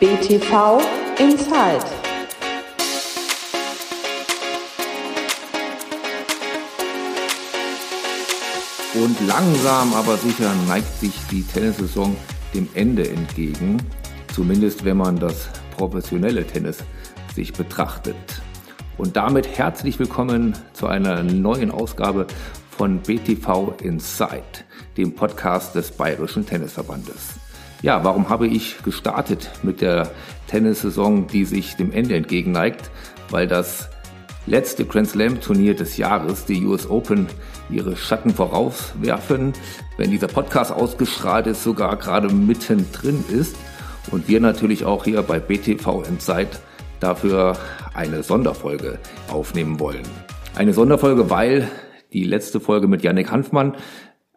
BTV Inside. Und langsam aber sicher neigt sich die Tennissaison dem Ende entgegen. Zumindest wenn man das professionelle Tennis sich betrachtet. Und damit herzlich willkommen zu einer neuen Ausgabe von BTV Inside, dem Podcast des Bayerischen Tennisverbandes. Ja, warum habe ich gestartet mit der Tennissaison, die sich dem Ende entgegenneigt? Weil das letzte Grand Slam Turnier des Jahres, die US Open, ihre Schatten vorauswerfen. Wenn dieser Podcast ausgestrahlt ist, sogar gerade mittendrin ist. Und wir natürlich auch hier bei BTV Inside dafür eine Sonderfolge aufnehmen wollen. Eine Sonderfolge, weil die letzte Folge mit Yannick Hanfmann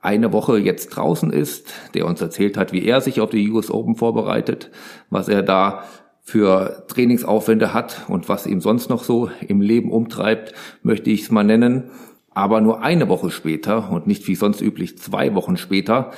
eine Woche jetzt draußen ist, der uns erzählt hat, wie er sich auf die US Open vorbereitet, was er da für Trainingsaufwände hat und was ihm sonst noch so im Leben umtreibt, möchte ich es mal nennen. Aber nur eine Woche später und nicht wie sonst üblich zwei Wochen später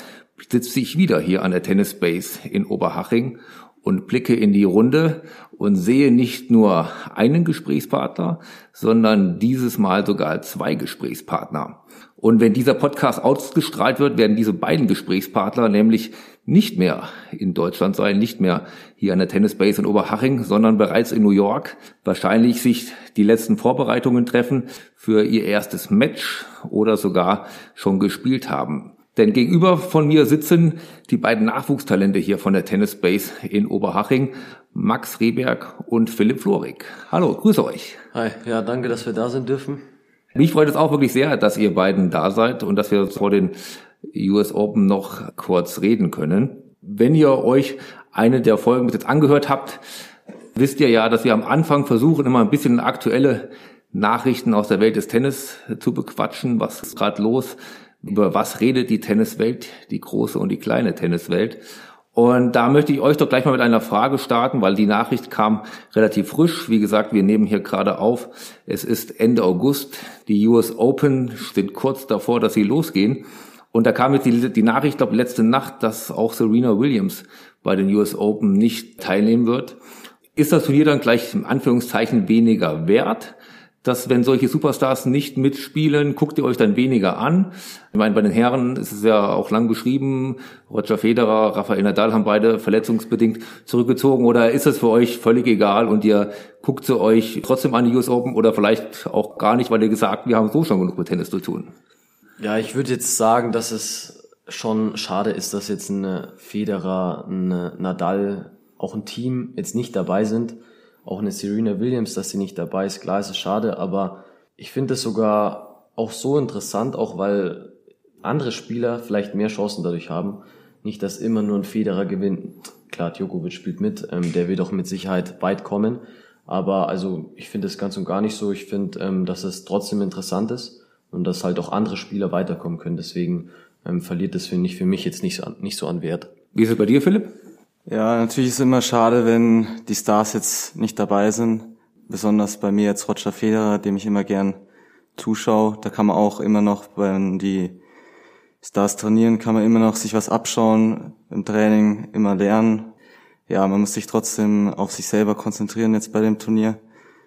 sitze ich wieder hier an der Tennis Base in Oberhaching und blicke in die Runde und sehe nicht nur einen Gesprächspartner, sondern dieses Mal sogar zwei Gesprächspartner. Und wenn dieser Podcast ausgestrahlt wird, werden diese beiden Gesprächspartner nämlich nicht mehr in Deutschland sein, nicht mehr hier an der Tennis Base in Oberhaching, sondern bereits in New York. Wahrscheinlich sich die letzten Vorbereitungen treffen für ihr erstes Match oder sogar schon gespielt haben. Denn gegenüber von mir sitzen die beiden Nachwuchstalente hier von der Tennis Base in Oberhaching, Max Rehberg und Philipp Florig. Hallo, grüße euch. Hi, ja, danke, dass wir da sind dürfen. Mich freut es auch wirklich sehr, dass ihr beiden da seid und dass wir vor den US Open noch kurz reden können. Wenn ihr euch eine der Folgen bis jetzt angehört habt, wisst ihr ja, dass wir am Anfang versuchen, immer ein bisschen aktuelle Nachrichten aus der Welt des Tennis zu bequatschen. Was ist gerade los? Über was redet die Tenniswelt, die große und die kleine Tenniswelt? Und da möchte ich euch doch gleich mal mit einer Frage starten, weil die Nachricht kam relativ frisch. Wie gesagt, wir nehmen hier gerade auf. Es ist Ende August. Die US Open sind kurz davor, dass sie losgehen. Und da kam jetzt die, die Nachricht, glaube letzte Nacht, dass auch Serena Williams bei den US Open nicht teilnehmen wird. Ist das Turnier dann gleich im Anführungszeichen weniger wert? Dass wenn solche Superstars nicht mitspielen, guckt ihr euch dann weniger an. Ich meine, bei den Herren ist es ja auch lang beschrieben, Roger Federer, Rafael Nadal haben beide verletzungsbedingt zurückgezogen oder ist es für euch völlig egal und ihr guckt sie euch trotzdem an die US Open oder vielleicht auch gar nicht, weil ihr gesagt, wir haben so schon genug mit Tennis zu tun? Ja, ich würde jetzt sagen, dass es schon schade ist, dass jetzt ein Federer, ein Nadal, auch ein Team jetzt nicht dabei sind auch eine Serena Williams, dass sie nicht dabei ist. Klar ist es schade, aber ich finde es sogar auch so interessant, auch weil andere Spieler vielleicht mehr Chancen dadurch haben. Nicht, dass immer nur ein Federer gewinnt. Klar, Djokovic spielt mit, ähm, der wird auch mit Sicherheit weit kommen. Aber also ich finde es ganz und gar nicht so. Ich finde, ähm, dass es trotzdem interessant ist und dass halt auch andere Spieler weiterkommen können. Deswegen ähm, verliert das, finde ich, für mich jetzt nicht so, nicht so an Wert. Wie ist es bei dir, Philipp? Ja, natürlich ist es immer schade, wenn die Stars jetzt nicht dabei sind. Besonders bei mir jetzt Roger Federer, dem ich immer gern zuschaue. Da kann man auch immer noch, wenn die Stars trainieren, kann man immer noch sich was abschauen, im Training immer lernen. Ja, man muss sich trotzdem auf sich selber konzentrieren jetzt bei dem Turnier.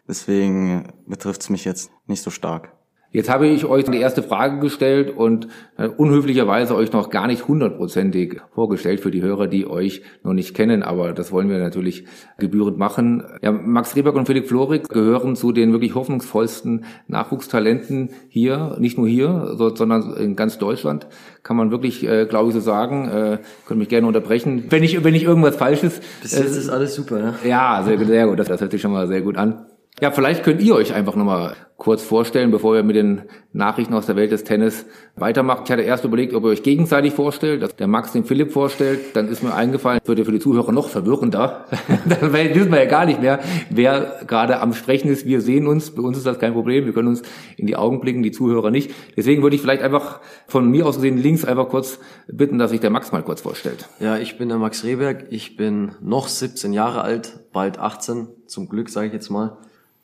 Deswegen betrifft es mich jetzt nicht so stark. Jetzt habe ich euch die erste Frage gestellt und äh, unhöflicherweise euch noch gar nicht hundertprozentig vorgestellt für die Hörer, die euch noch nicht kennen, aber das wollen wir natürlich gebührend machen. Ja, Max Rieberg und Felix Florig gehören zu den wirklich hoffnungsvollsten Nachwuchstalenten hier, nicht nur hier, sondern in ganz Deutschland, kann man wirklich, äh, glaube ich, so sagen. Äh, könnt mich gerne unterbrechen, wenn ich, wenn ich irgendwas Falsches. Bis jetzt äh, ist alles super, ja? Ja, sehr, sehr gut, das, das hört sich schon mal sehr gut an. Ja, vielleicht könnt ihr euch einfach nochmal kurz vorstellen, bevor wir mit den Nachrichten aus der Welt des Tennis weitermachen. Ich hatte erst überlegt, ob ihr euch gegenseitig vorstellt, dass der Max den Philipp vorstellt. Dann ist mir eingefallen, wird ja für die Zuhörer noch verwirrender. Dann wissen wir ja gar nicht mehr, wer gerade am Sprechen ist. Wir sehen uns, bei uns ist das kein Problem. Wir können uns in die Augen blicken, die Zuhörer nicht. Deswegen würde ich vielleicht einfach von mir aus gesehen links einfach kurz bitten, dass sich der Max mal kurz vorstellt. Ja, ich bin der Max Rehberg. Ich bin noch 17 Jahre alt, bald 18, zum Glück sage ich jetzt mal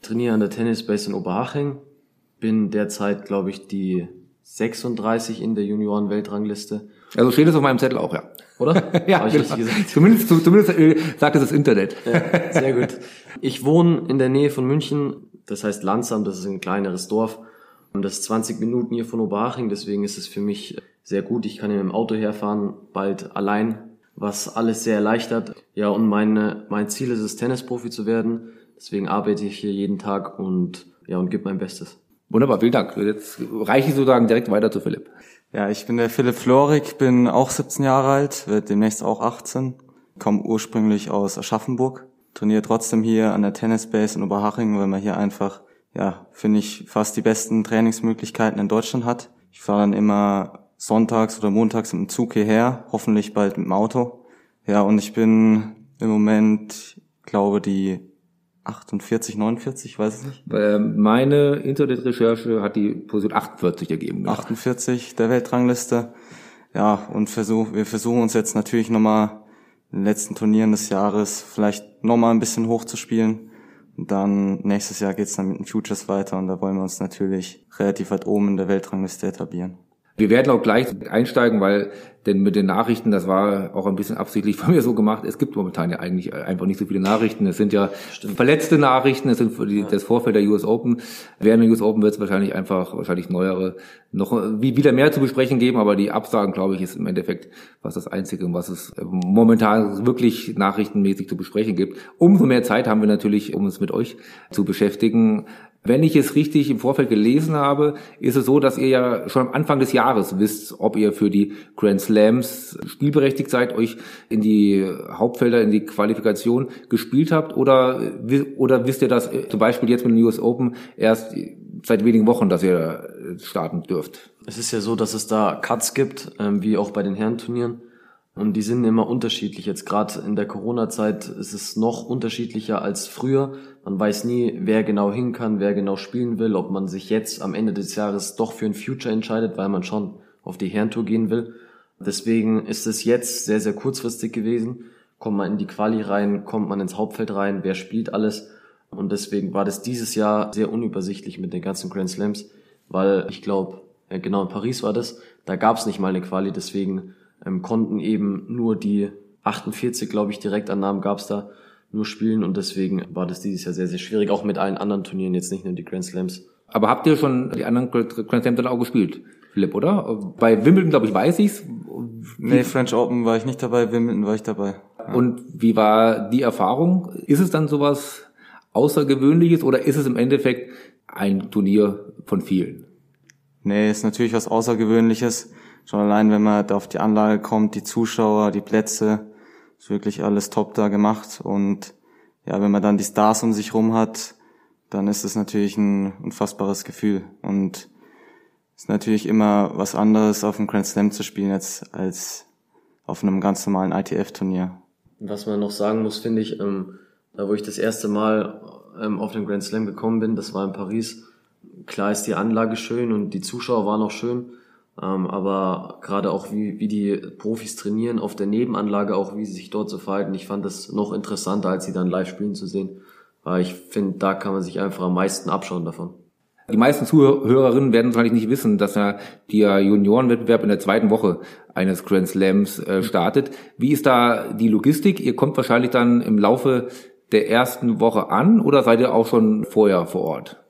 trainiere an der Tennis Base in Oberhaching. Bin derzeit, glaube ich, die 36 in der Junioren-Weltrangliste. Also steht es auf meinem Zettel auch, ja. Oder? ja, Hab ich genau. gesagt? Zumindest, zumindest äh, sagt es das Internet. Ja, sehr gut. Ich wohne in der Nähe von München, das heißt Landsam, das ist ein kleineres Dorf. Und das ist 20 Minuten hier von Oberhaching, deswegen ist es für mich sehr gut. Ich kann hier mit dem Auto herfahren, bald allein, was alles sehr erleichtert. Ja, und meine, mein Ziel ist es, Tennisprofi zu werden. Deswegen arbeite ich hier jeden Tag und ja, und gebe mein Bestes. Wunderbar, vielen Dank. Jetzt reiche ich sozusagen direkt weiter zu Philipp. Ja, ich bin der Philipp Florik, bin auch 17 Jahre alt, werde demnächst auch 18, komme ursprünglich aus Aschaffenburg, trainiere trotzdem hier an der Tennisbase in Oberhaching, weil man hier einfach, ja, finde ich, fast die besten Trainingsmöglichkeiten in Deutschland hat. Ich fahre dann immer sonntags oder montags mit dem Zug hierher, hoffentlich bald mit dem Auto. Ja, und ich bin im Moment, glaube die 48, 49, ich weiß es nicht. Äh, Meine Internetrecherche hat die Position 48 ergeben. genau. 48 der Weltrangliste. Ja, und versuch, wir versuchen uns jetzt natürlich nochmal in den letzten Turnieren des Jahres vielleicht nochmal ein bisschen hochzuspielen. Und dann nächstes Jahr geht's dann mit den Futures weiter und da wollen wir uns natürlich relativ weit oben in der Weltrangliste etablieren. Wir werden auch gleich einsteigen, weil denn mit den Nachrichten, das war auch ein bisschen absichtlich von mir so gemacht, es gibt momentan ja eigentlich einfach nicht so viele Nachrichten. Es sind ja verletzte Nachrichten, es sind die, das Vorfeld der US Open. Während der US Open wird es wahrscheinlich einfach, wahrscheinlich neuere, noch wie- wieder mehr zu besprechen geben, aber die Absagen, glaube ich, ist im Endeffekt was das Einzige, was es momentan wirklich nachrichtenmäßig zu besprechen gibt. Umso mehr Zeit haben wir natürlich, um uns mit euch zu beschäftigen. Wenn ich es richtig im Vorfeld gelesen habe, ist es so, dass ihr ja schon am Anfang des Jahres wisst, ob ihr für die Grand Slams spielberechtigt seid, euch in die Hauptfelder, in die Qualifikation gespielt habt oder, oder wisst ihr das äh, zum Beispiel jetzt mit den US Open erst seit wenigen Wochen, dass ihr starten dürft? Es ist ja so, dass es da Cuts gibt, ähm, wie auch bei den Herrenturnieren. Und die sind immer unterschiedlich. Jetzt gerade in der Corona-Zeit ist es noch unterschiedlicher als früher. Man weiß nie, wer genau hin kann, wer genau spielen will, ob man sich jetzt am Ende des Jahres doch für ein Future entscheidet, weil man schon auf die Herrentour gehen will. Deswegen ist es jetzt sehr, sehr kurzfristig gewesen. Kommt man in die Quali rein, kommt man ins Hauptfeld rein, wer spielt alles. Und deswegen war das dieses Jahr sehr unübersichtlich mit den ganzen Grand Slams, weil ich glaube, genau in Paris war das, da gab es nicht mal eine Quali, deswegen ähm, konnten eben nur die 48, glaube ich, direkt an Namen gab es da, nur spielen und deswegen war das dieses Jahr sehr, sehr schwierig, auch mit allen anderen Turnieren, jetzt nicht nur die Grand Slams. Aber habt ihr schon die anderen Grand Slams dann auch gespielt, Philipp, oder? Bei Wimbledon, glaube ich, weiß ich's. Nee, French Open war ich nicht dabei, Wimbledon war ich dabei. Und wie war die Erfahrung? Ist es dann sowas Außergewöhnliches oder ist es im Endeffekt ein Turnier von vielen? Nee, ist natürlich was Außergewöhnliches. Schon allein, wenn man auf die Anlage kommt, die Zuschauer, die Plätze, ist wirklich alles top da gemacht. Und ja, wenn man dann die Stars um sich rum hat, dann ist es natürlich ein unfassbares Gefühl. Und ist natürlich immer was anderes, auf einem Grand Slam zu spielen, jetzt als auf einem ganz normalen ITF-Turnier. Was man noch sagen muss, finde ich, ähm, da wo ich das erste Mal ähm, auf den Grand Slam gekommen bin, das war in Paris. Klar ist die Anlage schön und die Zuschauer waren auch schön, ähm, aber gerade auch wie, wie die Profis trainieren auf der Nebenanlage, auch wie sie sich dort so verhalten, ich fand das noch interessanter, als sie dann live spielen zu sehen, weil ich finde, da kann man sich einfach am meisten abschauen davon. Die meisten Zuhörerinnen werden wahrscheinlich nicht wissen, dass ja der Juniorenwettbewerb in der zweiten Woche eines Grand Slams äh, startet. Wie ist da die Logistik? Ihr kommt wahrscheinlich dann im Laufe der ersten Woche an oder seid ihr auch schon vorher vor Ort?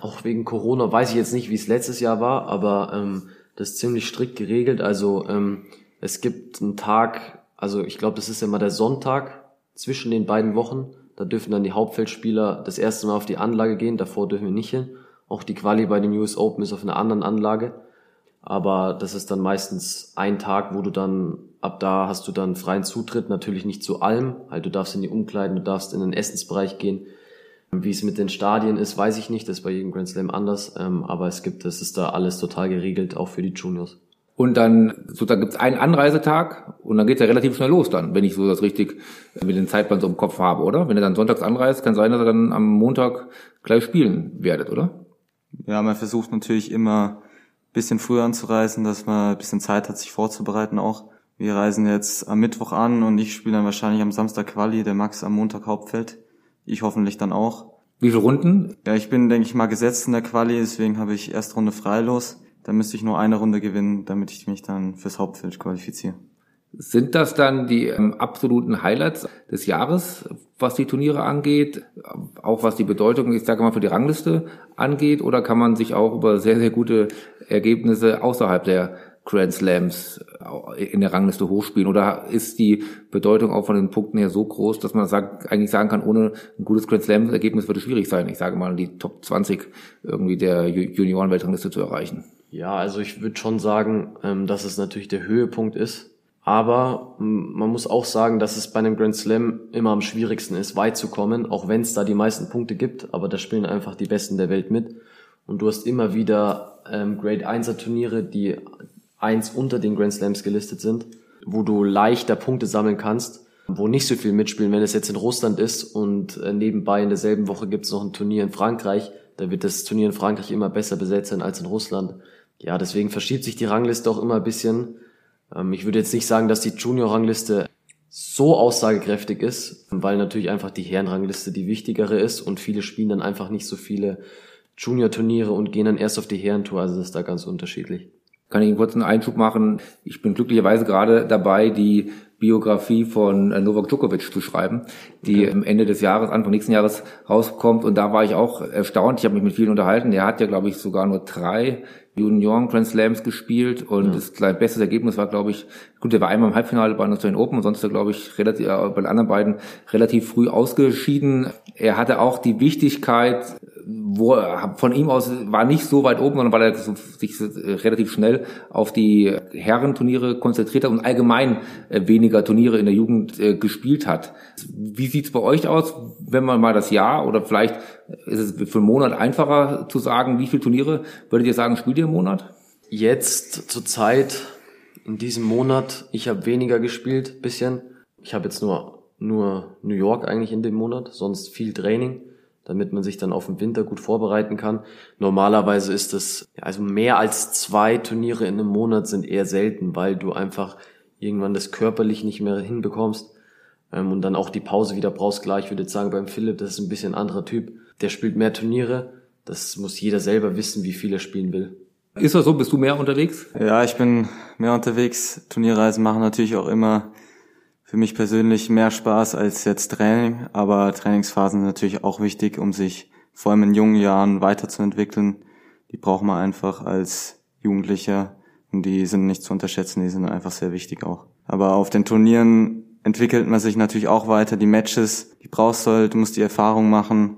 Auch wegen Corona weiß ich jetzt nicht, wie es letztes Jahr war, aber ähm, das ist ziemlich strikt geregelt. Also ähm, es gibt einen Tag, also ich glaube, das ist immer der Sonntag zwischen den beiden Wochen. Da dürfen dann die Hauptfeldspieler das erste Mal auf die Anlage gehen, davor dürfen wir nicht hin. Auch die Quali bei dem US Open ist auf einer anderen Anlage. Aber das ist dann meistens ein Tag, wo du dann, ab da hast du dann freien Zutritt, natürlich nicht zu allem. Halt, du darfst in die Umkleiden, du darfst in den Essensbereich gehen. Wie es mit den Stadien ist, weiß ich nicht, das ist bei jedem Grand Slam anders. Ähm, aber es gibt, es ist da alles total geregelt, auch für die Juniors. Und dann sozusagen gibt es einen Anreisetag und dann geht's ja relativ schnell los dann, wenn ich so das richtig mit den Zeitplan so im Kopf habe, oder? Wenn ihr dann sonntags anreist, kann sein, dass ihr dann am Montag gleich spielen werdet, oder? Ja, man versucht natürlich immer ein bisschen früher anzureisen, dass man ein bisschen Zeit hat, sich vorzubereiten auch. Wir reisen jetzt am Mittwoch an und ich spiele dann wahrscheinlich am Samstag Quali, der Max am Montag Hauptfeld. Ich hoffentlich dann auch. Wie viele Runden? Ja, ich bin, denke ich mal, gesetzt in der Quali, deswegen habe ich erst Runde freilos. Da müsste ich nur eine Runde gewinnen, damit ich mich dann fürs Hauptfeld qualifiziere. Sind das dann die ähm, absoluten Highlights des Jahres, was die Turniere angeht, auch was die Bedeutung, ich sage mal, für die Rangliste angeht, oder kann man sich auch über sehr, sehr gute Ergebnisse außerhalb der Grand Slams in der Rangliste hochspielen? Oder ist die Bedeutung auch von den Punkten her so groß, dass man sagt, eigentlich sagen kann, ohne ein gutes Grand Slam-Ergebnis würde es schwierig sein, ich sage mal, die Top 20 irgendwie der Junioren-Weltrangliste zu erreichen? Ja, also ich würde schon sagen, ähm, dass es natürlich der Höhepunkt ist aber man muss auch sagen, dass es bei einem Grand Slam immer am schwierigsten ist, weit zu kommen, auch wenn es da die meisten Punkte gibt, aber da spielen einfach die Besten der Welt mit. Und du hast immer wieder ähm, Grade 1er Turniere, die eins unter den Grand Slams gelistet sind, wo du leichter Punkte sammeln kannst, wo nicht so viel mitspielen. Wenn es jetzt in Russland ist und äh, nebenbei in derselben Woche gibt es noch ein Turnier in Frankreich, da wird das Turnier in Frankreich immer besser besetzt sein als in Russland. Ja, deswegen verschiebt sich die Rangliste auch immer ein bisschen. Ähm, ich würde jetzt nicht sagen, dass die Junior-Rangliste so aussagekräftig ist, weil natürlich einfach die Herrenrangliste die wichtigere ist und viele spielen dann einfach nicht so viele Junior-Turniere und gehen dann erst auf die Herrentour, also das ist da ganz unterschiedlich. Kann ich einen kurzen Einschub machen? Ich bin glücklicherweise gerade dabei, die Biografie von äh, Novak Djokovic zu schreiben, die okay. Ende des Jahres, Anfang nächsten Jahres rauskommt. Und da war ich auch erstaunt. Ich habe mich mit vielen unterhalten. Der hat ja, glaube ich, sogar nur drei Junioren Grand Slams gespielt und ja. das bestes Ergebnis war, glaube ich, gut, der war einmal im Halbfinale bei Australian Open, sonst glaube ich, relativ, äh, bei den anderen beiden relativ früh ausgeschieden. Er hatte auch die Wichtigkeit, wo von ihm aus war nicht so weit oben, sondern weil er sich relativ schnell auf die Herrenturniere konzentriert hat und allgemein äh, weniger Turniere in der Jugend äh, gespielt hat. Wie sieht's bei euch aus, wenn man mal das Jahr oder vielleicht ist es für einen Monat einfacher zu sagen, wie viele Turniere würdet ihr sagen, spielt ihr im Monat? Jetzt zur Zeit in diesem Monat, ich habe weniger gespielt, bisschen. Ich habe jetzt nur nur New York eigentlich in dem Monat, sonst viel Training damit man sich dann auf den Winter gut vorbereiten kann. Normalerweise ist es, also mehr als zwei Turniere in einem Monat sind eher selten, weil du einfach irgendwann das körperlich nicht mehr hinbekommst ähm, und dann auch die Pause wieder brauchst. Klar, ich würde jetzt sagen, beim Philipp, das ist ein bisschen anderer Typ. Der spielt mehr Turniere. Das muss jeder selber wissen, wie viel er spielen will. Ist das so? Bist du mehr unterwegs? Ja, ich bin mehr unterwegs. Turnierreisen machen natürlich auch immer für mich persönlich mehr Spaß als jetzt Training, aber Trainingsphasen sind natürlich auch wichtig, um sich vor allem in jungen Jahren weiterzuentwickeln. Die braucht man einfach als Jugendlicher und die sind nicht zu unterschätzen, die sind einfach sehr wichtig auch. Aber auf den Turnieren entwickelt man sich natürlich auch weiter. Die Matches, die brauchst du halt, du musst die Erfahrung machen.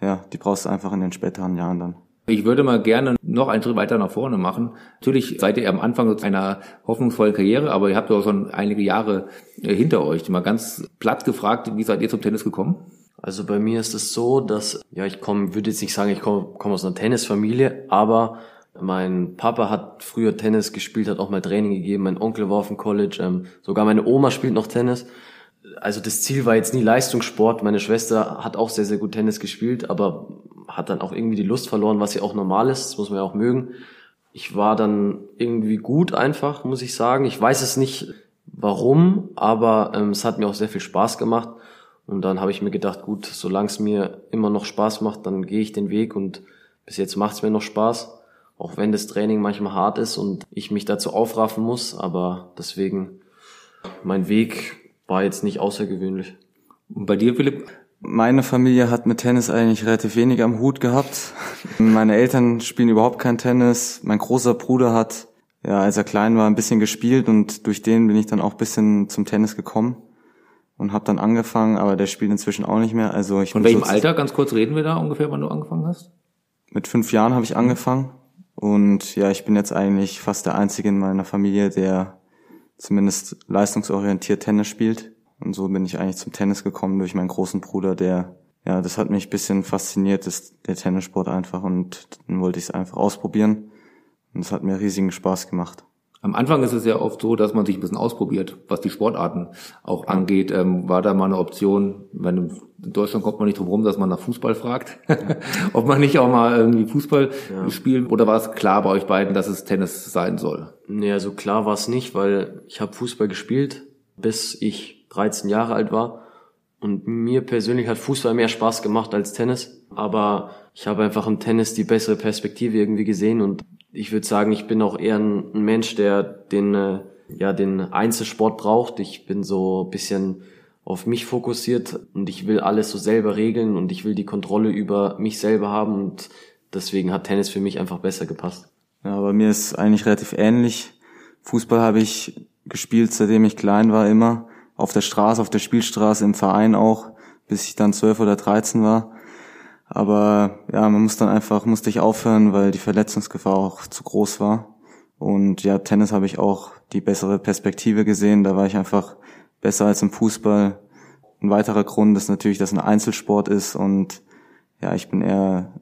Ja, die brauchst du einfach in den späteren Jahren dann. Ich würde mal gerne noch einen Schritt weiter nach vorne machen. Natürlich seid ihr am Anfang einer hoffnungsvollen Karriere, aber ihr habt ja auch schon einige Jahre äh, hinter euch. Mal ganz platt gefragt, wie seid ihr zum Tennis gekommen? Also bei mir ist es so, dass, ja, ich komme, würde jetzt nicht sagen, ich komme komm aus einer Tennisfamilie, aber mein Papa hat früher Tennis gespielt, hat auch mal Training gegeben, mein Onkel war auf dem College, ähm, sogar meine Oma spielt noch Tennis. Also das Ziel war jetzt nie Leistungssport. Meine Schwester hat auch sehr, sehr gut Tennis gespielt, aber hat dann auch irgendwie die Lust verloren, was ja auch normal ist, das muss man ja auch mögen. Ich war dann irgendwie gut einfach, muss ich sagen. Ich weiß es nicht warum, aber ähm, es hat mir auch sehr viel Spaß gemacht. Und dann habe ich mir gedacht, gut, solange es mir immer noch Spaß macht, dann gehe ich den Weg und bis jetzt macht es mir noch Spaß. Auch wenn das Training manchmal hart ist und ich mich dazu aufraffen muss, aber deswegen, mein Weg war jetzt nicht außergewöhnlich. Und bei dir, Philipp? Meine Familie hat mit Tennis eigentlich relativ wenig am Hut gehabt. Meine Eltern spielen überhaupt kein Tennis. Mein großer Bruder hat, ja, als er klein war, ein bisschen gespielt und durch den bin ich dann auch ein bisschen zum Tennis gekommen und habe dann angefangen, aber der spielt inzwischen auch nicht mehr. Also ich Von welchem Alter, ganz kurz reden wir da ungefähr, wann du angefangen hast? Mit fünf Jahren habe ich angefangen und ja, ich bin jetzt eigentlich fast der Einzige in meiner Familie, der zumindest leistungsorientiert Tennis spielt. Und so bin ich eigentlich zum Tennis gekommen durch meinen großen Bruder, der, ja, das hat mich bisschen fasziniert, das, der Tennissport einfach und dann wollte ich es einfach ausprobieren. Und es hat mir riesigen Spaß gemacht. Am Anfang ist es ja oft so, dass man sich ein bisschen ausprobiert, was die Sportarten auch angeht. Ähm, war da mal eine Option, wenn in Deutschland kommt man nicht drum rum, dass man nach Fußball fragt, ob man nicht auch mal irgendwie Fußball ja. spielen oder war es klar bei euch beiden, dass es Tennis sein soll? Nee, also klar war es nicht, weil ich habe Fußball gespielt, bis ich 13 Jahre alt war. Und mir persönlich hat Fußball mehr Spaß gemacht als Tennis. Aber ich habe einfach im Tennis die bessere Perspektive irgendwie gesehen. Und ich würde sagen, ich bin auch eher ein Mensch, der den, äh, ja, den Einzelsport braucht. Ich bin so ein bisschen auf mich fokussiert und ich will alles so selber regeln und ich will die Kontrolle über mich selber haben und deswegen hat Tennis für mich einfach besser gepasst. Ja, bei mir ist eigentlich relativ ähnlich. Fußball habe ich gespielt, seitdem ich klein war, immer auf der Straße, auf der Spielstraße, im Verein auch, bis ich dann zwölf oder dreizehn war. Aber ja, man muss dann einfach, musste ich aufhören, weil die Verletzungsgefahr auch zu groß war. Und ja, Tennis habe ich auch die bessere Perspektive gesehen. Da war ich einfach besser als im Fußball. Ein weiterer Grund ist natürlich, dass es ein Einzelsport ist und ja, ich bin eher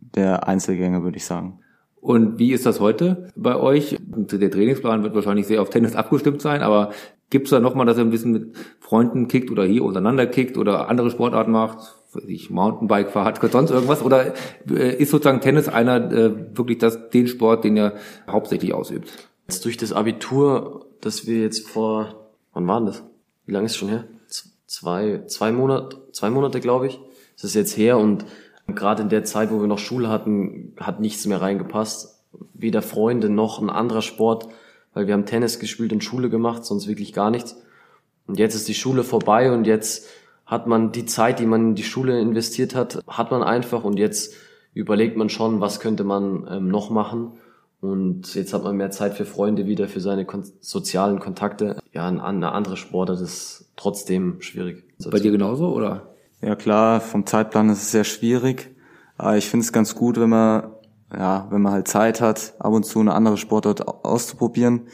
der Einzelgänger, würde ich sagen. Und wie ist das heute bei euch? Der Trainingsplan wird wahrscheinlich sehr auf Tennis abgestimmt sein, aber Gibt's da nochmal, dass er ein bisschen mit Freunden kickt oder hier untereinander kickt oder andere Sportarten macht? Ich Mountainbike fahrt, sonst irgendwas? Oder äh, ist sozusagen Tennis einer äh, wirklich das, den Sport, den er hauptsächlich ausübt? Jetzt durch das Abitur, das wir jetzt vor, wann waren das? Wie lange ist es schon her? Zwei, zwei Monate, zwei Monate, glaube ich. Das ist jetzt her und gerade in der Zeit, wo wir noch Schule hatten, hat nichts mehr reingepasst. Weder Freunde noch ein anderer Sport weil wir haben Tennis gespielt und Schule gemacht, sonst wirklich gar nichts. Und jetzt ist die Schule vorbei und jetzt hat man die Zeit, die man in die Schule investiert hat, hat man einfach und jetzt überlegt man schon, was könnte man ähm, noch machen. Und jetzt hat man mehr Zeit für Freunde wieder, für seine kon sozialen Kontakte. Ja, eine andere Sportart ist trotzdem schwierig. Bei dir genauso, oder? Ja klar, vom Zeitplan ist es sehr schwierig. Aber ich finde es ganz gut, wenn man ja, wenn man halt Zeit hat, ab und zu eine andere Sportart auszuprobieren.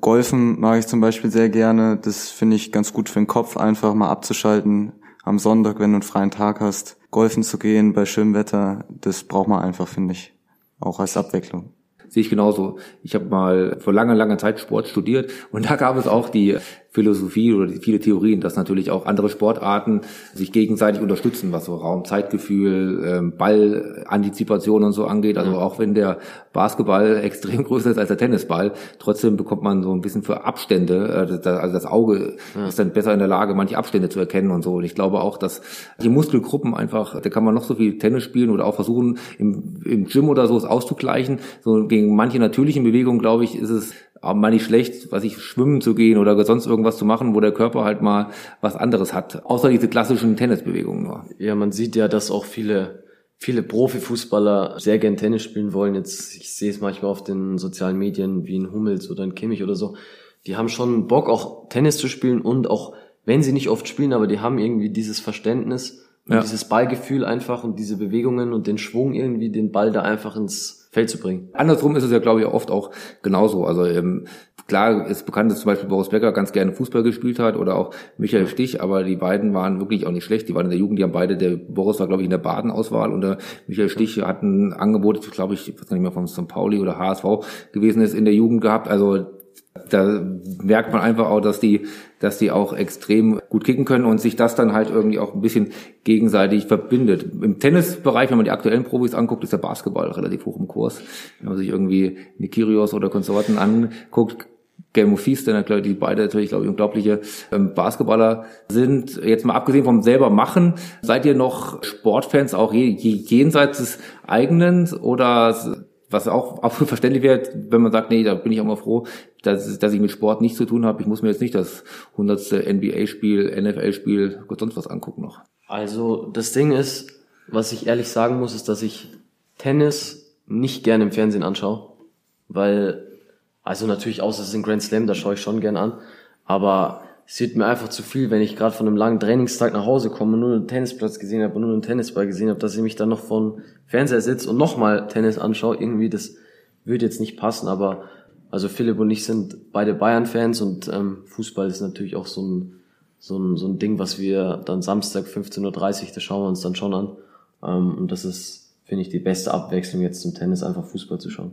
Golfen mag ich zum Beispiel sehr gerne. Das finde ich ganz gut für den Kopf, einfach mal abzuschalten. Am Sonntag, wenn du einen freien Tag hast, golfen zu gehen bei schönem Wetter, das braucht man einfach, finde ich. Auch als Abwechslung sehe ich genauso. Ich habe mal vor langer, langer Zeit Sport studiert und da gab es auch die Philosophie oder viele Theorien, dass natürlich auch andere Sportarten sich gegenseitig unterstützen, was so Raum, Zeitgefühl, ähm, Ballantizipation und so angeht. Also auch wenn der Basketball extrem größer ist als der Tennisball, trotzdem bekommt man so ein bisschen für Abstände, äh, also das Auge ist dann besser in der Lage, manche Abstände zu erkennen und so. Und ich glaube auch, dass die Muskelgruppen einfach, da kann man noch so viel Tennis spielen oder auch versuchen, im, im Gym oder so es auszugleichen. So gegen manche natürlichen Bewegungen, glaube ich, ist es aber mal nicht schlecht, was ich schwimmen zu gehen oder sonst irgendwas zu machen, wo der Körper halt mal was anderes hat, außer diese klassischen Tennisbewegungen nur. Ja, man sieht ja, dass auch viele viele Profifußballer sehr gern Tennis spielen wollen. Jetzt ich sehe es manchmal auf den sozialen Medien wie ein Hummels oder ein Kimmich oder so. Die haben schon Bock auch Tennis zu spielen und auch wenn sie nicht oft spielen, aber die haben irgendwie dieses Verständnis und ja. dieses Ballgefühl einfach und diese Bewegungen und den Schwung irgendwie den Ball da einfach ins Feld zu bringen. Andersrum ist es ja, glaube ich, oft auch genauso. Also ähm, klar ist bekannt, dass zum Beispiel Boris Becker ganz gerne Fußball gespielt hat oder auch Michael Stich, aber die beiden waren wirklich auch nicht schlecht. Die waren in der Jugend, die haben beide, der Boris war, glaube ich, in der Baden-Auswahl und der Michael Stich hat ein Angebot, glaube ich, ich weiß nicht mehr von St. Pauli oder HSV gewesen ist, in der Jugend gehabt. Also da merkt man einfach auch, dass die, dass die auch extrem gut kicken können und sich das dann halt irgendwie auch ein bisschen gegenseitig verbindet. Im Tennisbereich, wenn man die aktuellen Profis anguckt, ist der Basketball relativ hoch im Kurs. Wenn man sich irgendwie Nikirios oder Konsorten anguckt, Game of Feast, dann die beide natürlich, glaube ich, unglaubliche ähm, Basketballer sind. Jetzt mal abgesehen vom selber machen, seid ihr noch Sportfans auch jenseits des eigenen oder was auch, auch verständlich wird, wenn man sagt, nee, da bin ich auch mal froh, dass, dass ich mit Sport nichts zu tun habe. Ich muss mir jetzt nicht das hundertste NBA-Spiel, NFL-Spiel, Gott sonst was angucken noch. Also das Ding ist, was ich ehrlich sagen muss, ist, dass ich Tennis nicht gerne im Fernsehen anschaue, weil, also natürlich außer es ist ein Grand Slam, da schaue ich schon gern an, aber es wird mir einfach zu viel, wenn ich gerade von einem langen Trainingstag nach Hause komme und nur einen Tennisplatz gesehen habe und nur einen Tennisball gesehen habe, dass ich mich dann noch von Fernseher sitze und nochmal Tennis anschaue. Irgendwie, das würde jetzt nicht passen, aber also Philipp und ich sind beide Bayern-Fans und ähm, Fußball ist natürlich auch so ein, so, ein, so ein Ding, was wir dann Samstag 15.30 Uhr, das schauen wir uns dann schon an. Ähm, und das ist, finde ich, die beste Abwechslung jetzt zum Tennis, einfach Fußball zu schauen.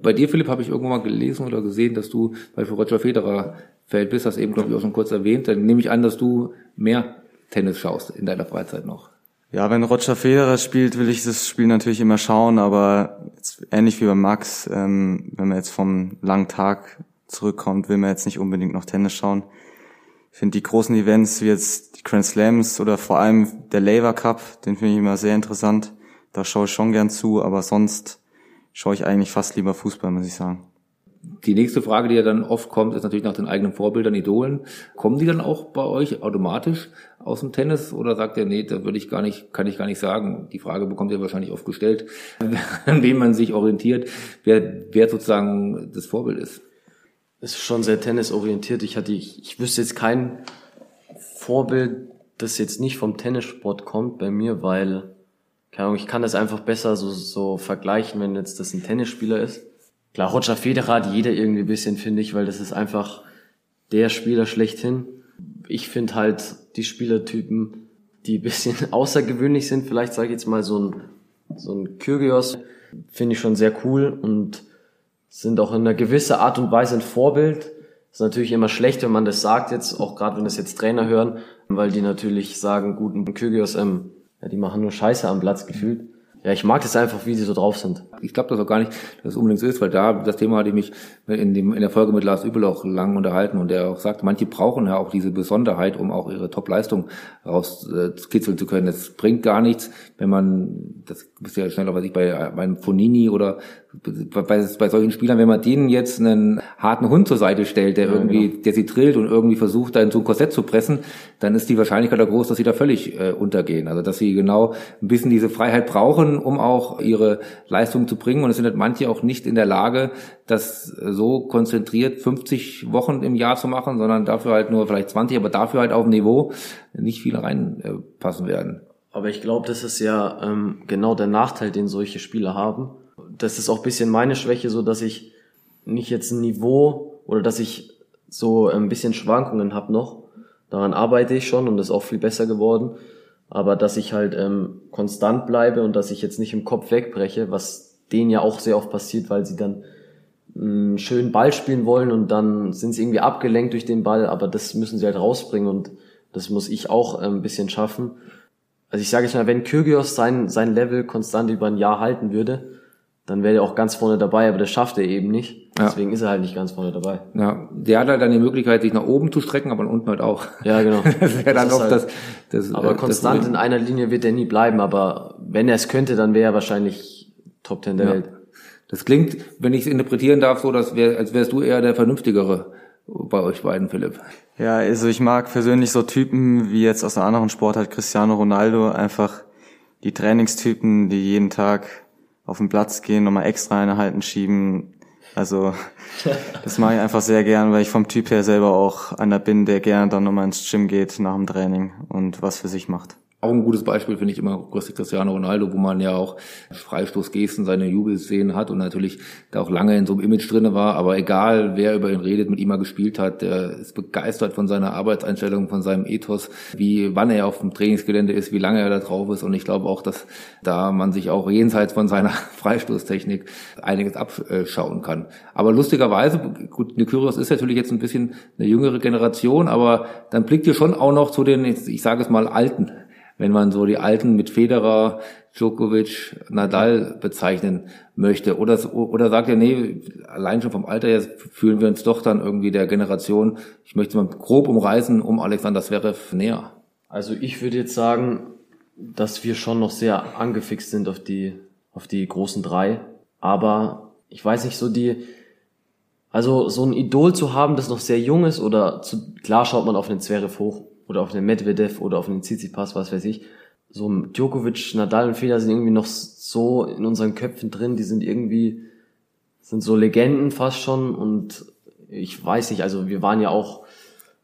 Bei dir, Philipp, habe ich irgendwann mal gelesen oder gesehen, dass du bei Roger Federer Feld bist, das eben, glaube ich, auch schon kurz erwähnt. Dann nehme ich an, dass du mehr Tennis schaust in deiner Freizeit noch. Ja, wenn Roger Federer spielt, will ich das Spiel natürlich immer schauen, aber jetzt, ähnlich wie bei Max, ähm, wenn man jetzt vom langen Tag zurückkommt, will man jetzt nicht unbedingt noch Tennis schauen. Ich finde die großen Events wie jetzt die Grand Slams oder vor allem der Laver Cup, den finde ich immer sehr interessant. Da schaue ich schon gern zu, aber sonst schaue ich eigentlich fast lieber Fußball, muss ich sagen. Die nächste Frage, die ja dann oft kommt, ist natürlich nach den eigenen Vorbildern, Idolen. Kommen die dann auch bei euch automatisch aus dem Tennis oder sagt ihr, nee, da würde ich gar nicht, kann ich gar nicht sagen. Die Frage bekommt ihr wahrscheinlich oft gestellt, an wem man sich orientiert, wer, wer sozusagen das Vorbild ist. ist schon sehr tennisorientiert. Ich hatte, ich, ich wüsste jetzt kein Vorbild, das jetzt nicht vom Tennissport kommt bei mir, weil, keine Ahnung, ich kann das einfach besser so, so vergleichen, wenn jetzt das ein Tennisspieler ist. Klar, Roger Federer hat jeder irgendwie ein bisschen, finde ich, weil das ist einfach der Spieler schlechthin. Ich finde halt die Spielertypen, die ein bisschen außergewöhnlich sind, vielleicht sage ich jetzt mal so ein, so ein Kyrgios, finde ich schon sehr cool und sind auch in einer gewissen Art und Weise ein Vorbild. Ist natürlich immer schlecht, wenn man das sagt jetzt, auch gerade wenn das jetzt Trainer hören, weil die natürlich sagen, guten Kyrgios, ähm, ja, die machen nur Scheiße am Platz gefühlt. Ja, ich mag das einfach, wie sie so drauf sind. Ich glaube das auch gar nicht, dass es unbedingt so ist, weil da, das Thema hatte ich mich in, dem, in der Folge mit Lars Übel auch lang unterhalten und der auch sagt, manche brauchen ja auch diese Besonderheit, um auch ihre Top-Leistung rauskitzeln äh, zu können. Es bringt gar nichts, wenn man, das ist ja schnell, was ich bei, bei Fonini oder bei, bei solchen Spielern, wenn man denen jetzt einen harten Hund zur Seite stellt, der ja, irgendwie, genau. der sie drillt und irgendwie versucht, da in so ein Korsett zu pressen, dann ist die Wahrscheinlichkeit da groß, dass sie da völlig äh, untergehen. Also dass sie genau ein bisschen diese Freiheit brauchen, um auch ihre Leistung zu bringen. Und es sind halt manche auch nicht in der Lage, das so konzentriert 50 Wochen im Jahr zu machen, sondern dafür halt nur vielleicht 20, aber dafür halt auf dem Niveau nicht viele reinpassen werden. Aber ich glaube, das ist ja ähm, genau der Nachteil, den solche Spieler haben das ist auch ein bisschen meine Schwäche, so dass ich nicht jetzt ein Niveau oder dass ich so ein bisschen Schwankungen habe noch. Daran arbeite ich schon und ist auch viel besser geworden. Aber dass ich halt ähm, konstant bleibe und dass ich jetzt nicht im Kopf wegbreche, was denen ja auch sehr oft passiert, weil sie dann einen schönen Ball spielen wollen und dann sind sie irgendwie abgelenkt durch den Ball, aber das müssen sie halt rausbringen und das muss ich auch ähm, ein bisschen schaffen. Also ich sage jetzt mal, wenn Kyrgios sein, sein Level konstant über ein Jahr halten würde, dann wäre er auch ganz vorne dabei, aber das schafft er eben nicht. Deswegen ja. ist er halt nicht ganz vorne dabei. Ja, der hat halt dann die Möglichkeit, sich nach oben zu strecken, aber unten halt auch. Ja, genau. das wäre dann auch halt, das, das. Aber äh, konstant das in einer Linie wird er nie bleiben, aber wenn er es könnte, dann wäre er wahrscheinlich Top Ten der ja. Welt. Das klingt, wenn ich es interpretieren darf, so, dass wär, als wärst du eher der Vernünftigere bei euch beiden, Philipp. Ja, also ich mag persönlich so Typen wie jetzt aus einer anderen Sportart Cristiano Ronaldo, einfach die Trainingstypen, die jeden Tag auf den Platz gehen, nochmal extra eine halten, schieben. Also das mache ich einfach sehr gern, weil ich vom Typ her selber auch einer bin, der gerne dann nochmal ins Gym geht nach dem Training und was für sich macht. Auch ein gutes Beispiel finde ich immer Cristiano Ronaldo, wo man ja auch Freistoßgesten, seine Jubelszenen hat und natürlich da auch lange in so einem Image drinne war. Aber egal, wer über ihn redet, mit ihm mal gespielt hat, der ist begeistert von seiner Arbeitseinstellung, von seinem Ethos, wie wann er auf dem Trainingsgelände ist, wie lange er da drauf ist. Und ich glaube auch, dass da man sich auch jenseits von seiner Freistoßtechnik einiges abschauen kann. Aber lustigerweise, gut, Nikyrios ist natürlich jetzt ein bisschen eine jüngere Generation, aber dann blickt ihr schon auch noch zu den, ich sage es mal, alten wenn man so die Alten mit Federer, Djokovic, Nadal bezeichnen möchte. Oder, oder sagt er, nee, allein schon vom Alter her fühlen wir uns doch dann irgendwie der Generation, ich möchte mal grob umreißen, um Alexander Zverev näher. Also ich würde jetzt sagen, dass wir schon noch sehr angefixt sind auf die, auf die großen drei. Aber ich weiß nicht, so die, also so ein Idol zu haben, das noch sehr jung ist oder zu, klar schaut man auf den Zverev hoch oder auf den Medvedev oder auf den Tsitsipas, was weiß ich. So Djokovic, Nadal und Federer sind irgendwie noch so in unseren Köpfen drin, die sind irgendwie, sind so Legenden fast schon und ich weiß nicht, also wir waren ja auch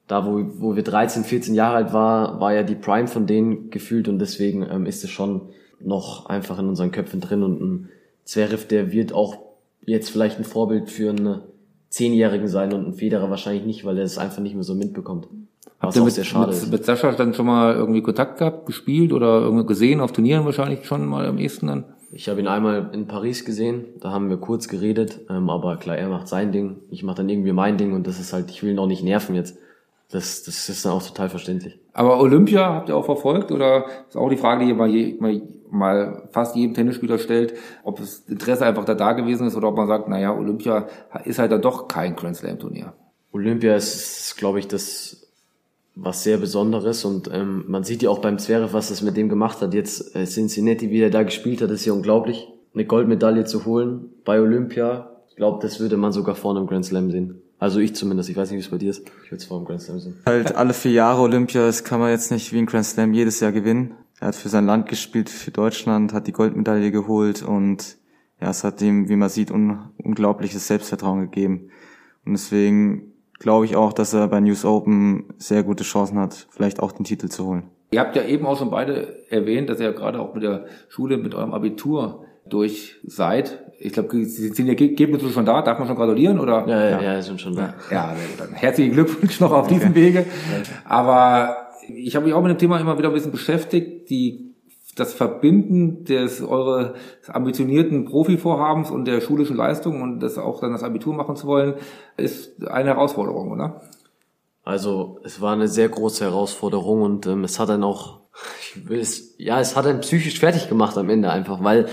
da, wo, wo wir 13, 14 Jahre alt war, war ja die Prime von denen gefühlt und deswegen ähm, ist es schon noch einfach in unseren Köpfen drin und ein Zverev, der wird auch jetzt vielleicht ein Vorbild für einen Zehnjährigen sein und ein Federer wahrscheinlich nicht, weil er es einfach nicht mehr so mitbekommt. Habt ihr mit, mit, mit, Sascha dann schon mal irgendwie Kontakt gehabt, gespielt oder irgendwie gesehen, auf Turnieren wahrscheinlich schon mal am ehesten dann? Ich habe ihn einmal in Paris gesehen, da haben wir kurz geredet, ähm, aber klar, er macht sein Ding, ich mache dann irgendwie mein Ding und das ist halt, ich will ihn auch nicht nerven jetzt. Das, das ist dann auch total verständlich. Aber Olympia habt ihr auch verfolgt oder ist auch die Frage, die ihr mal, je, mal, mal fast jedem Tennisspieler stellt, ob das Interesse einfach da da gewesen ist oder ob man sagt, naja, Olympia ist halt dann doch kein Grand Slam Turnier. Olympia ist, glaube ich, das was sehr Besonderes und ähm, man sieht ja auch beim Zverev, was das mit dem gemacht hat. Jetzt äh, Cincinnati, wie er da gespielt hat, ist ja unglaublich. Eine Goldmedaille zu holen bei Olympia, ich glaube, das würde man sogar vorne im Grand Slam sehen. Also ich zumindest, ich weiß nicht, wie es bei dir ist. Ich würde es vor dem Grand Slam sehen. Halt alle vier Jahre Olympia, das kann man jetzt nicht wie ein Grand Slam jedes Jahr gewinnen. Er hat für sein Land gespielt, für Deutschland, hat die Goldmedaille geholt und ja, es hat ihm, wie man sieht, un unglaubliches Selbstvertrauen gegeben. Und deswegen glaube ich auch, dass er bei News Open sehr gute Chancen hat, vielleicht auch den Titel zu holen. Ihr habt ja eben auch schon beide erwähnt, dass ihr gerade auch mit der Schule, mit eurem Abitur durch seid. Ich glaube, sind die Ergebnisse schon da? Darf man schon gratulieren? Oder? Ja, ja, ja, sind schon da. Ja, dann herzlichen Glückwunsch noch auf diesem Wege. Aber ich habe mich auch mit dem Thema immer wieder ein bisschen beschäftigt. Die das Verbinden des eures ambitionierten Profivorhabens und der schulischen Leistung und das auch dann das Abitur machen zu wollen, ist eine Herausforderung, oder? Also es war eine sehr große Herausforderung und ähm, es hat dann auch, ich will es, ja, es hat dann psychisch fertig gemacht am Ende einfach, weil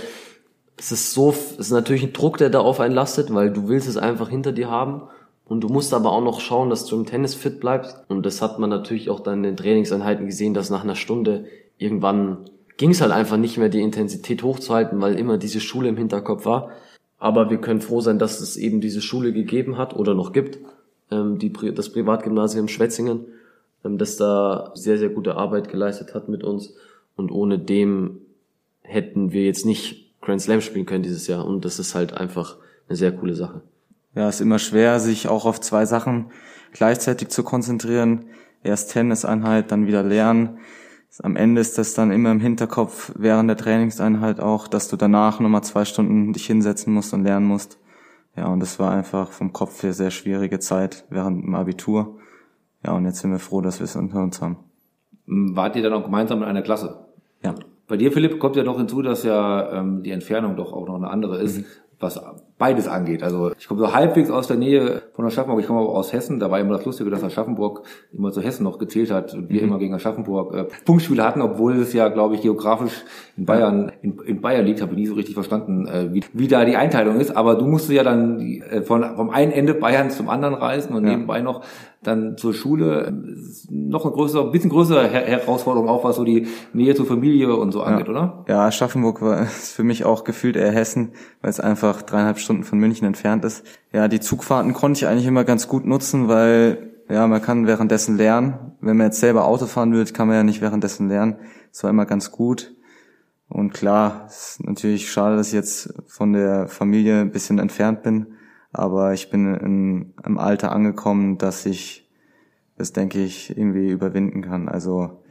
es ist so, es ist natürlich ein Druck, der da auf einen lastet, weil du willst es einfach hinter dir haben und du musst aber auch noch schauen, dass du im Tennis fit bleibst und das hat man natürlich auch dann in den Trainingseinheiten gesehen, dass nach einer Stunde irgendwann ging es halt einfach nicht mehr, die Intensität hochzuhalten, weil immer diese Schule im Hinterkopf war. Aber wir können froh sein, dass es eben diese Schule gegeben hat oder noch gibt, ähm, die, das Privatgymnasium Schwetzingen, ähm, das da sehr, sehr gute Arbeit geleistet hat mit uns. Und ohne dem hätten wir jetzt nicht Grand Slam spielen können dieses Jahr. Und das ist halt einfach eine sehr coole Sache. Ja, ist immer schwer, sich auch auf zwei Sachen gleichzeitig zu konzentrieren. Erst Tenniseinheit, dann wieder lernen am Ende ist das dann immer im Hinterkopf während der Trainingseinheit auch, dass du danach nochmal zwei Stunden dich hinsetzen musst und lernen musst. Ja, und das war einfach vom Kopf her sehr schwierige Zeit während dem Abitur. Ja, und jetzt sind wir froh, dass wir es unter uns haben. Wart ihr dann auch gemeinsam in einer Klasse? Ja. Bei dir, Philipp, kommt ja noch hinzu, dass ja ähm, die Entfernung doch auch noch eine andere ist. Mhm was beides angeht. Also ich komme so halbwegs aus der Nähe von Aschaffenburg, ich komme aber aus Hessen, da war immer das Lustige, dass Aschaffenburg immer zu Hessen noch gezählt hat und wir mhm. immer gegen Aschaffenburg äh, Punktspiele hatten, obwohl es ja, glaube ich, geografisch in Bayern in, in Bayern liegt, habe ich nie so richtig verstanden, äh, wie, wie da die Einteilung ist, aber du musst ja dann äh, von, vom einen Ende Bayerns zum anderen reisen und ja. nebenbei noch dann zur Schule noch eine größere, ein bisschen größere Her Herausforderung auch, was so die Nähe zur Familie und so angeht, ja. oder? Ja, Aschaffenburg war für mich auch gefühlt eher Hessen, weil es einfach dreieinhalb Stunden von München entfernt ist. Ja, die Zugfahrten konnte ich eigentlich immer ganz gut nutzen, weil ja, man kann währenddessen lernen. Wenn man jetzt selber Auto fahren will, kann man ja nicht währenddessen lernen. Das war immer ganz gut. Und klar, es ist natürlich schade, dass ich jetzt von der Familie ein bisschen entfernt bin. Aber ich bin in, im Alter angekommen, dass ich das, denke ich, irgendwie überwinden kann. Also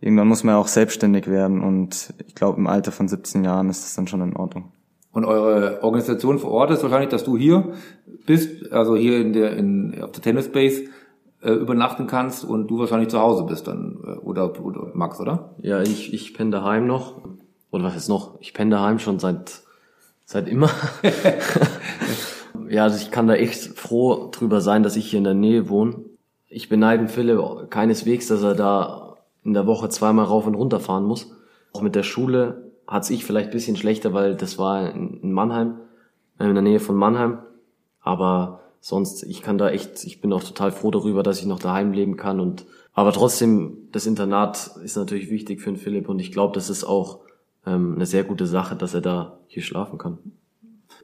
irgendwann muss man ja auch selbstständig werden und ich glaube, im Alter von 17 Jahren ist das dann schon in Ordnung. Und eure Organisation vor Ort ist wahrscheinlich, dass du hier bist, also hier in der in auf der Tennis Base äh, übernachten kannst und du wahrscheinlich zu Hause bist dann äh, oder, oder Max, oder? Ja, ich ich penne daheim noch oder was ist noch? Ich penne daheim schon seit seit immer. ja, also ich kann da echt froh drüber sein, dass ich hier in der Nähe wohne. Ich beneide Philipp keineswegs, dass er da in der Woche zweimal rauf und runter fahren muss. Auch mit der Schule hat's ich vielleicht bisschen schlechter, weil das war in Mannheim, äh, in der Nähe von Mannheim. Aber sonst, ich kann da echt, ich bin auch total froh darüber, dass ich noch daheim leben kann und aber trotzdem, das Internat ist natürlich wichtig für den Philipp und ich glaube, das ist auch ähm, eine sehr gute Sache, dass er da hier schlafen kann.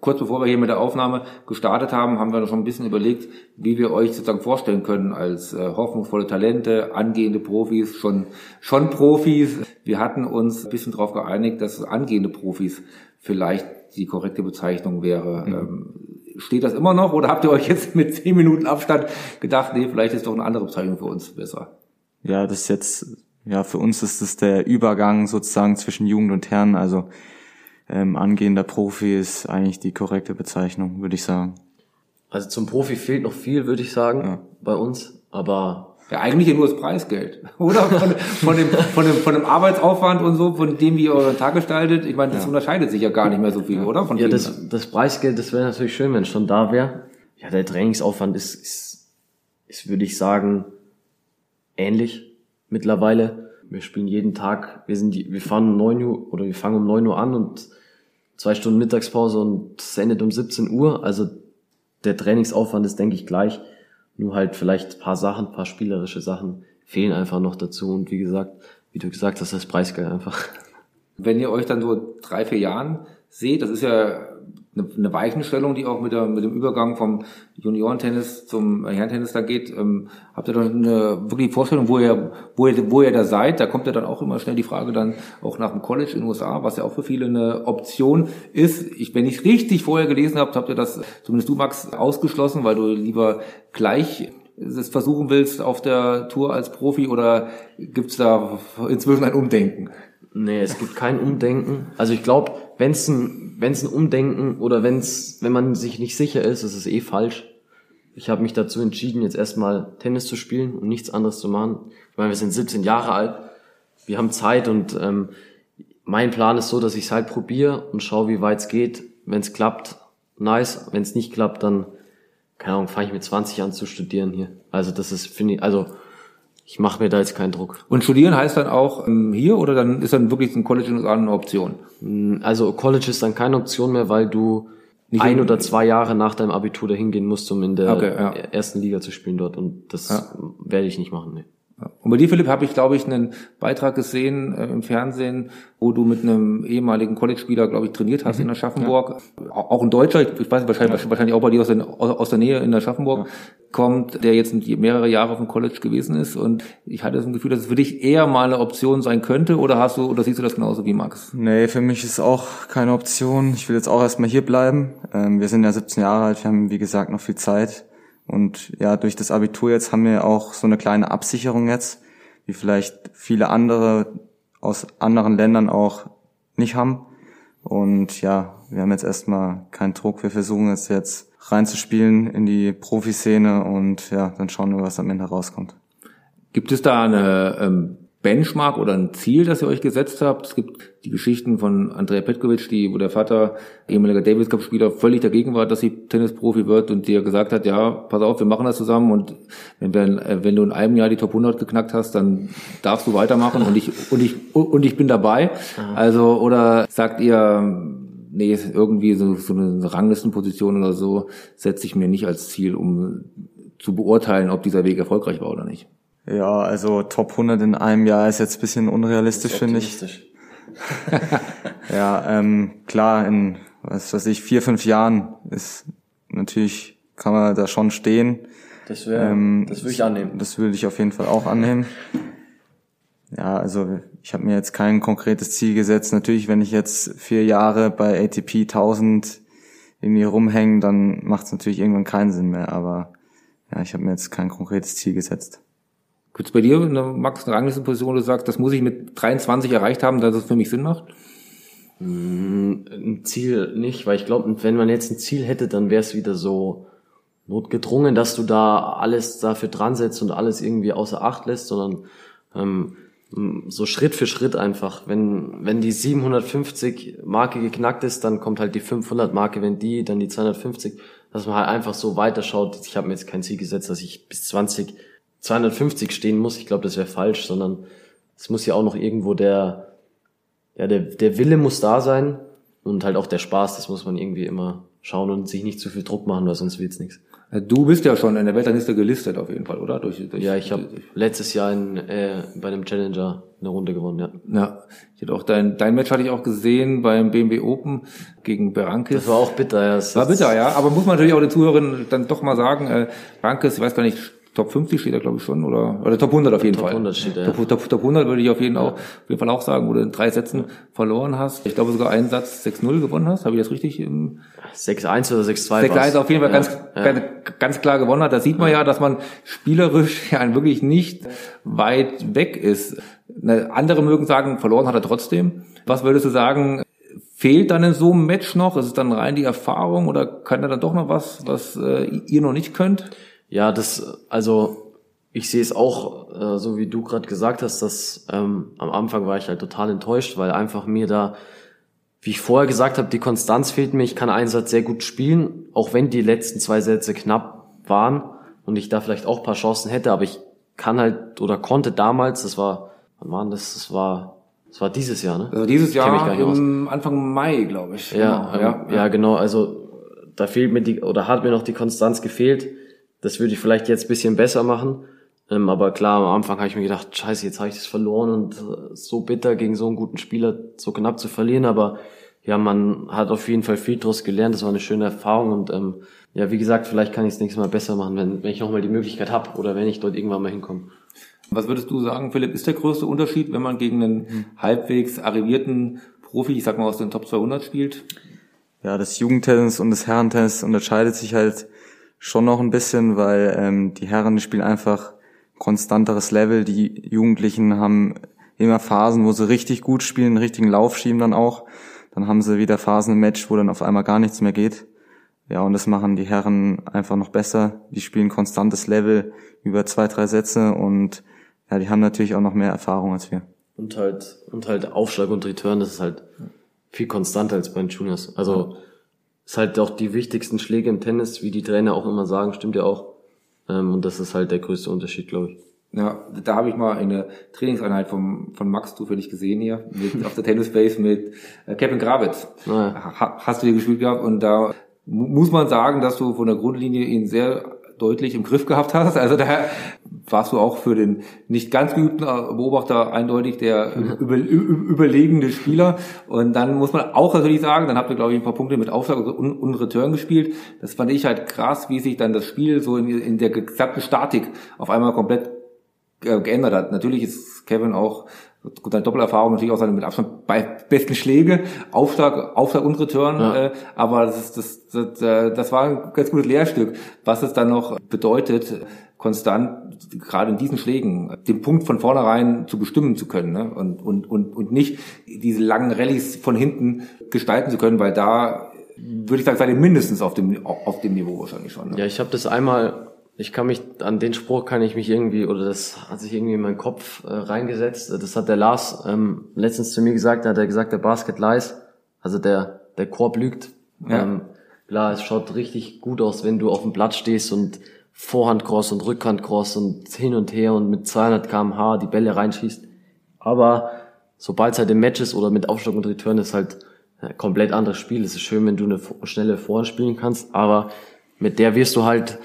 Kurz bevor wir hier mit der Aufnahme gestartet haben, haben wir schon ein bisschen überlegt, wie wir euch sozusagen vorstellen können als äh, hoffnungsvolle Talente, angehende Profis, schon, schon Profis. Wir hatten uns ein bisschen darauf geeinigt, dass angehende Profis vielleicht die korrekte Bezeichnung wäre. Mhm. Ähm, steht das immer noch oder habt ihr euch jetzt mit zehn Minuten Abstand gedacht, nee, vielleicht ist doch eine andere Bezeichnung für uns besser? Ja, das ist jetzt, ja, für uns ist es der Übergang sozusagen zwischen Jugend und Herren. Also ähm, angehender Profi ist eigentlich die korrekte Bezeichnung, würde ich sagen. Also zum Profi fehlt noch viel, würde ich sagen, ja. bei uns. Aber ja, eigentlich nur das Preisgeld, oder? Von, von, dem, von, dem, von dem Arbeitsaufwand und so, von dem, wie ihr euren Tag gestaltet. Ich meine, das ja. unterscheidet sich ja gar nicht mehr so viel, oder? Von ja, das, das Preisgeld, das wäre natürlich schön, wenn es schon da wäre. Ja, der Trainingsaufwand ist, ist, ist, würde ich sagen, ähnlich mittlerweile. Wir spielen jeden Tag, wir sind, wir fahren um neun Uhr oder wir fangen um neun Uhr an und zwei Stunden Mittagspause und es endet um 17 Uhr. Also der Trainingsaufwand ist, denke ich, gleich. Nur halt vielleicht paar Sachen, paar spielerische Sachen fehlen einfach noch dazu. Und wie gesagt, wie du gesagt hast, das ist preisgeil einfach. Wenn ihr euch dann so drei, vier Jahren seht, das ist ja eine, eine Weichenstellung, die auch mit, der, mit dem Übergang vom Juniorentennis zum Herrentennis da geht. Ähm, habt ihr dann eine wirklich Vorstellung, wo ihr, wo ihr, wo ihr da seid? Da kommt ja dann auch immer schnell die Frage dann auch nach dem College in den USA, was ja auch für viele eine Option ist. Ich, wenn ich richtig vorher gelesen habe, habt ihr das, zumindest du Max, ausgeschlossen, weil du lieber gleich es versuchen willst auf der Tour als Profi oder gibt's da inzwischen ein Umdenken? Nee, es gibt kein Umdenken. Also ich glaube, wenn es ein, wenn's ein Umdenken oder wenn's, wenn man sich nicht sicher ist, ist es eh falsch. Ich habe mich dazu entschieden, jetzt erstmal Tennis zu spielen und nichts anderes zu machen. Ich meine, wir sind 17 Jahre alt, wir haben Zeit und ähm, mein Plan ist so, dass ich es halt probiere und schaue, wie weit es geht. Wenn es klappt, nice. Wenn es nicht klappt, dann, keine Ahnung, fange ich mit 20 an zu studieren hier. Also das ist, finde ich, also ich mache mir da jetzt keinen Druck. Und studieren heißt dann auch ähm, hier oder dann ist dann wirklich ein College in den USA eine Option? Mm, Also College ist dann keine Option mehr, weil du Nicht ein in- oder zwei Jahre nach deinem Abitur dahin gehen musst, um in der Okay, ja. ersten Liga zu spielen dort. Und das Ja. werde ich nicht machen. Nee. Und bei dir, Philipp, habe ich, glaube ich, einen Beitrag gesehen äh, im Fernsehen, wo du mit einem ehemaligen College-Spieler, glaube ich, trainiert hast in Aschaffenburg. Au- Auch ein Deutscher, ich, weiß nicht, wahrscheinlich, wahrscheinlich auch bei dir aus der, aus, der Nähe in Aschaffenburg kommt, der jetzt mehrere Jahre auf dem College gewesen ist. Und ich hatte das Gefühl, dass es für dich eher mal eine Option sein könnte. Oder hast du, oder siehst du das genauso wie Max? Nee, für mich ist auch keine Option. Ich will jetzt auch erstmal hier bleiben. Ähm, wir sind ja 17 Jahre alt, wir haben wie gesagt noch viel Zeit. Und ja, durch das Abitur jetzt haben wir auch so eine kleine Absicherung jetzt, wie vielleicht viele andere aus anderen Ländern auch nicht haben. Und ja, wir haben jetzt erstmal keinen Druck. Wir versuchen jetzt jetzt reinzuspielen in die Profiszene und ja, dann schauen wir, was am Ende rauskommt. Gibt es da eine ähm, Benchmark oder ein Ziel, das ihr euch gesetzt habt? Es gibt die Geschichten von Andrea Petkovic, die, wo der Vater, ehemaliger Davis Cup Spieler, völlig dagegen war, dass sie Tennisprofi wird und dir gesagt hat, ja, pass auf, wir machen das zusammen und wenn, wir, äh, wenn du in einem Jahr die Top 100 geknackt hast, dann darfst du weitermachen und ich, und ich, und ich bin dabei. Also, oder sagt ihr, nee, irgendwie so, so eine Ranglistenposition oder so setze ich mir nicht als Ziel, um zu beurteilen, ob dieser Weg erfolgreich war oder nicht. Ja, also Top 100 in einem Jahr ist jetzt ein bisschen unrealistisch, finde ich. Ja, ähm, klar, in was weiß ich, vier, fünf Jahren ist natürlich, kann man da schon stehen. Das wäre, Ähm, das würde ich annehmen. Das würde ich auf jeden Fall auch annehmen. Ja, also ich habe mir jetzt kein konkretes Ziel gesetzt. Natürlich, wenn ich jetzt vier Jahre bei ATP 1000 irgendwie rumhänge, dann macht es natürlich irgendwann keinen Sinn mehr. Aber ja, ich habe mir jetzt kein konkretes Ziel gesetzt. Gibt es bei dir eine Max eine Ranglistenposition, wo du sagst, das muss ich mit 23 erreicht haben, dass es für mich Sinn macht? Ein Ziel nicht, weil ich glaube, wenn man jetzt ein Ziel hätte, dann wäre es wieder so notgedrungen, dass du da alles dafür dran setzt und alles irgendwie außer Acht lässt, sondern ähm, so Schritt für Schritt einfach. Wenn, wenn die 750 Marke geknackt ist, dann kommt halt die 500 Marke, wenn die, dann die 250, dass man halt einfach so weiterschaut. Ich habe mir jetzt kein Ziel gesetzt, dass ich bis 20, 250 stehen muss. Ich glaube, das wäre falsch, sondern es muss ja auch noch irgendwo der, ja, der, der Wille muss da sein und halt auch der Spaß, das muss man irgendwie immer schauen und sich nicht zu viel Druck machen, weil sonst wird's nichts. Du bist ja schon in der Weltrangliste gelistet auf jeden Fall, oder? Durch, durch, Ja, ich habe letztes Jahr in, äh, bei einem Challenger eine Runde gewonnen, ja. Ja, ich hatte auch dein, dein Match hatte ich auch gesehen beim BMW Open gegen Berankis. Das war auch bitter, ja. Das War bitter, ja. Aber muss man natürlich auch den Zuhörern dann doch mal sagen, äh, Berankis, ich weiß gar nicht, Top 50 steht er, glaube ich, schon, oder, oder Top 100 auf jeden Top Fall. 100 steht er, Top, ja. Top, Top 100 würde ich auf jeden, auch, auf jeden Fall auch sagen, wo du in drei Sätzen verloren hast. Ich glaube sogar einen Satz 6-0 gewonnen hast. Habe ich das richtig im 6-1 oder 6-2 6 war's. auf jeden Fall ja, ganz, ja. ganz, ganz klar gewonnen hat. Da sieht man ja, dass man spielerisch ja wirklich nicht weit weg ist. Andere mögen sagen, verloren hat er trotzdem. Was würdest du sagen, fehlt dann in so einem Match noch? Ist es dann rein die Erfahrung oder kann er dann doch noch was, was äh, ihr noch nicht könnt? Ja, das, also ich sehe es auch, äh, so wie du gerade gesagt hast, dass ähm, am Anfang war ich halt total enttäuscht, weil einfach mir da, wie ich vorher gesagt habe, die Konstanz fehlt mir. Ich kann einen Satz sehr gut spielen, auch wenn die letzten zwei Sätze knapp waren und ich da vielleicht auch ein paar Chancen hätte, aber ich kann halt oder konnte damals, das war, wann war denn das? Das war, das war dieses Jahr, ne? Also dieses Jahr im Anfang Mai, glaube ich. Ja, Genau, ähm, ja, genau. Also da fehlt mir die oder hat mir noch die Konstanz gefehlt. Das würde ich vielleicht jetzt ein bisschen besser machen. Ähm, aber klar, am Anfang habe ich mir gedacht, scheiße, jetzt habe ich das verloren und äh, so bitter gegen so einen guten Spieler so knapp zu verlieren. Aber ja, man hat auf jeden Fall viel daraus gelernt. Das war eine schöne Erfahrung und ähm, ja, wie gesagt, vielleicht kann ich es nächstes Mal besser machen, wenn, wenn ich nochmal die Möglichkeit habe oder wenn ich dort irgendwann mal hinkomme. Was würdest du sagen, Philipp, ist der größte Unterschied, wenn man gegen einen hm. halbwegs arrivierten Profi, ich sag mal aus den Top 200 spielt? Ja, das Jugendtennis und das Herrentennis unterscheidet sich halt schon noch ein bisschen, weil ähm, die Herren spielen einfach konstanteres Level. Die Jugendlichen haben immer Phasen, wo sie richtig gut spielen, einen richtigen Lauf schieben dann auch. Dann haben sie wieder Phasen im Match, wo dann auf einmal gar nichts mehr geht. Ja, und das machen die Herren einfach noch besser. Die spielen konstantes Level über zwei, drei Sätze und ja, die haben natürlich auch noch mehr Erfahrung als wir. Und halt, und halt Aufschlag und Return, das ist halt viel konstanter als bei den Juniors. Also, ist halt auch die wichtigsten Schläge im Tennis, wie die Trainer auch immer sagen, stimmt ja auch. Ähm, und das ist halt der größte Unterschied, glaube ich. Ja, da habe ich mal eine Trainingseinheit vom, von Max zufällig gesehen hier, mit, auf der Tennisbase mit äh, Kevin Gravitz. Ah, ja. hast du hier gespielt gehabt und da muss man sagen, dass du von der Grundlinie ihn sehr deutlich im Griff gehabt hast. Also da warst du auch für den nicht ganz geübten Beobachter eindeutig der über, überlegende Spieler. Und dann muss man auch natürlich sagen, dann habt ihr, glaube ich, ein paar Punkte mit Aufschlag und, und Return gespielt. Das fand ich halt krass, wie sich dann das Spiel so in, in der gesamten Statik auf einmal komplett äh, geändert hat. Natürlich ist Kevin auch seine Doppelerfahrung natürlich auch seine mit Abstand bei besten Schläge, Aufschlag, Aufschlag und Return, ja. äh, aber das, das, das, äh, das war ein ganz gutes Lehrstück, was es dann noch bedeutet, konstant gerade in diesen Schlägen den Punkt von vornherein zu bestimmen zu können ne? und, und, und, und nicht diese langen Rallyes von hinten gestalten zu können, weil da würde ich sagen, seid ihr mindestens auf dem, auf dem Niveau wahrscheinlich schon. Ne? Ja, ich habe das einmal ich kann mich, an den Spruch kann ich mich irgendwie, oder das hat sich irgendwie in meinen Kopf äh, reingesetzt. Das hat der Lars ähm, letztens zu mir gesagt, da hat er gesagt, der Basket lies, also der, der Korb lügt. Ja. Ähm, klar, es schaut richtig gut aus, wenn du auf dem Blatt stehst und Vorhand cross und Rückhand cross und hin und her und mit 200 kmh die Bälle reinschießt. Aber sobald es halt im Match ist oder mit Aufschlag und Return ist halt ein komplett anderes Spiel. Es ist schön, wenn du eine schnelle Vorhand spielen kannst, aber mit der wirst du halt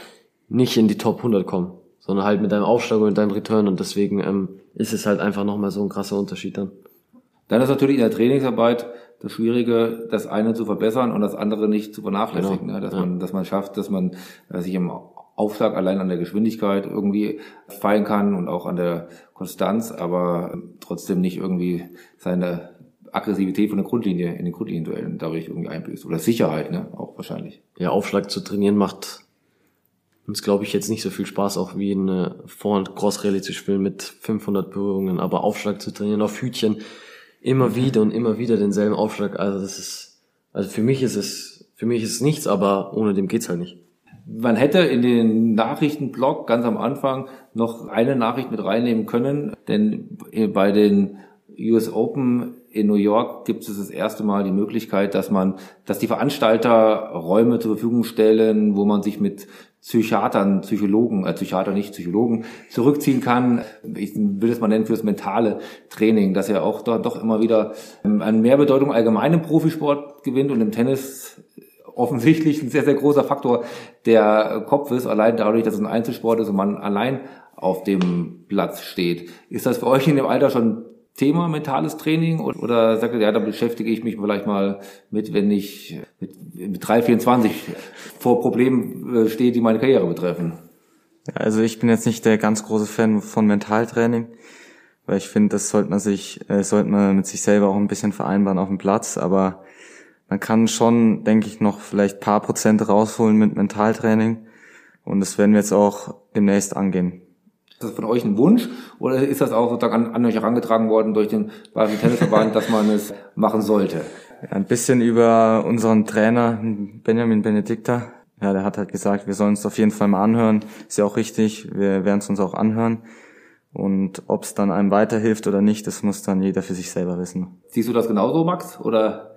nicht in die Top 100 kommen, sondern halt mit deinem Aufschlag und deinem Return und deswegen ähm, ist es halt einfach nochmal so ein krasser Unterschied dann. Dann ist natürlich in der Trainingsarbeit das Schwierige, das eine zu verbessern und das andere nicht zu vernachlässigen, genau. ne? dass ja. man, dass man schafft, dass man äh, sich im Aufschlag allein an der Geschwindigkeit irgendwie fallen kann und auch an der Konstanz, aber trotzdem nicht irgendwie seine Aggressivität von der Grundlinie in den Grundlinienduellen dadurch irgendwie einbüßt. Oder Sicherheit, ne? Auch wahrscheinlich. Ja, Aufschlag zu trainieren macht uns, glaube ich, jetzt nicht so viel Spaß, auch wie eine Vor- und Cross-Rallye zu spielen mit 500 Berührungen, aber Aufschlag zu trainieren auf Hütchen, immer wieder und immer wieder denselben Aufschlag, also das ist, also für mich ist es, für mich ist es nichts, aber ohne dem geht's halt nicht. Man hätte in den Nachrichtenblog ganz am Anfang noch eine Nachricht mit reinnehmen können, denn bei den US Open in New York gibt es das erste Mal die Möglichkeit, dass man, dass die Veranstalter Räume zur Verfügung stellen, wo man sich mit Psychiatern, Psychologen, äh, Psychiater nicht Psychologen, zurückziehen kann. Ich will es mal nennen fürs mentale Training, dass er auch dort doch immer wieder ähm, an Mehrbedeutung allgemein im Profisport gewinnt und im Tennis offensichtlich ein sehr, sehr großer Faktor der Kopf ist, allein dadurch, dass es ein Einzelsport ist und man allein auf dem Platz steht. Ist das für euch in dem Alter schon Thema mentales Training oder sagt ihr, ja, da beschäftige ich mich vielleicht mal mit, wenn ich mit, mit 3,24 vor Problemen äh, stehe, die meine Karriere betreffen? Also ich bin jetzt nicht der ganz große Fan von Mentaltraining, weil ich finde, das sollte man sich, äh, sollte man mit sich selber auch ein bisschen vereinbaren auf dem Platz, aber man kann schon, denke ich, noch vielleicht paar Prozent rausholen mit Mentaltraining und das werden wir jetzt auch demnächst angehen. Ist das von euch ein Wunsch oder ist das auch sozusagen an, an euch herangetragen worden durch den Bayerischen Tennisverband, dass man es machen sollte? Ja, ein bisschen über unseren Trainer Benjamin Benedikta. Ja, der hat halt gesagt, wir sollen uns auf jeden Fall mal anhören. Ist ja auch richtig, wir werden es uns auch anhören. Und ob es dann einem weiterhilft oder nicht, das muss dann jeder für sich selber wissen. Siehst du das genauso, Max? Oder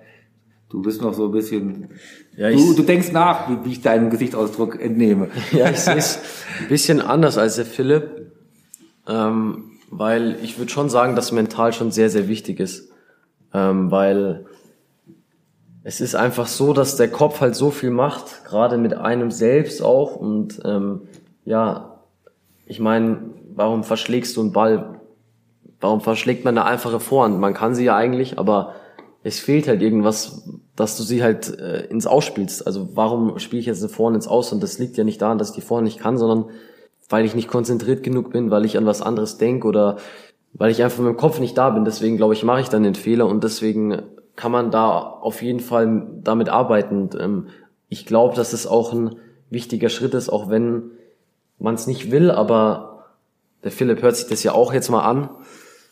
du bist noch so ein bisschen... Ja, du, du denkst nach, wie, wie ich deinen Gesichtsausdruck entnehme. Ja, ich sehe es ein bisschen anders als der Philipp. Ähm, weil ich würde schon sagen, dass mental schon sehr, sehr wichtig ist. Ähm, weil es ist einfach so, dass der Kopf halt so viel macht, gerade mit einem selbst auch. Und ähm, ja, ich meine, warum verschlägst du einen Ball? Warum verschlägt man eine einfache Vorhand? Man kann sie ja eigentlich, aber es fehlt halt irgendwas, dass du sie halt äh, ins Ausspielst. Also warum spiele ich jetzt eine Vorhand ins Aus? Und das liegt ja nicht daran, dass ich die Vorhand nicht kann, sondern weil ich nicht konzentriert genug bin, weil ich an was anderes denke oder weil ich einfach mit dem Kopf nicht da bin. Deswegen glaube ich, mache ich dann den Fehler und deswegen kann man da auf jeden Fall damit arbeiten. Ähm, ich glaube, dass es auch ein wichtiger Schritt ist, auch wenn man es nicht will, aber der Philipp hört sich das ja auch jetzt mal an.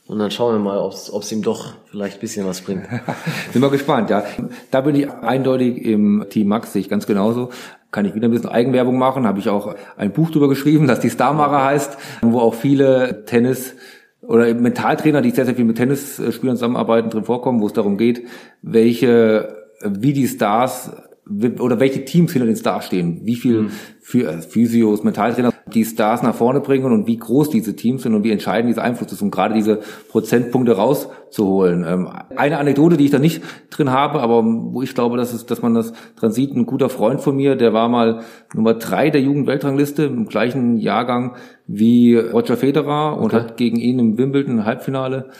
Und dann schauen wir mal, ob es ihm doch vielleicht ein bisschen was bringt. Sind wir gespannt, ja. Da bin ich eindeutig im Team Max, sehe ich ganz genauso. Kann ich wieder ein bisschen Eigenwerbung machen, habe ich auch ein Buch drüber geschrieben, das die Starmacher heißt, wo auch viele Tennis oder Mentaltrainer, die sehr, sehr viel mit Tennisspielern zusammenarbeiten, drin vorkommen, wo es darum geht, welche, wie die Stars oder welche Teams hinter den Stars stehen, wie viel mhm. für äh, Physios, Mentaltrainer die Stars nach vorne bringen und wie groß diese Teams sind und wie entscheidend dieser Einfluss ist, um gerade diese Prozentpunkte rauszuholen. Ähm, eine Anekdote, die ich da nicht drin habe, aber wo ich glaube, dass, es, dass man das dran sieht, ein guter Freund von mir, der war mal Nummer drei der Jugendweltrangliste im gleichen Jahrgang wie Roger Federer und okay. hat gegen ihn im Wimbledon Halbfinale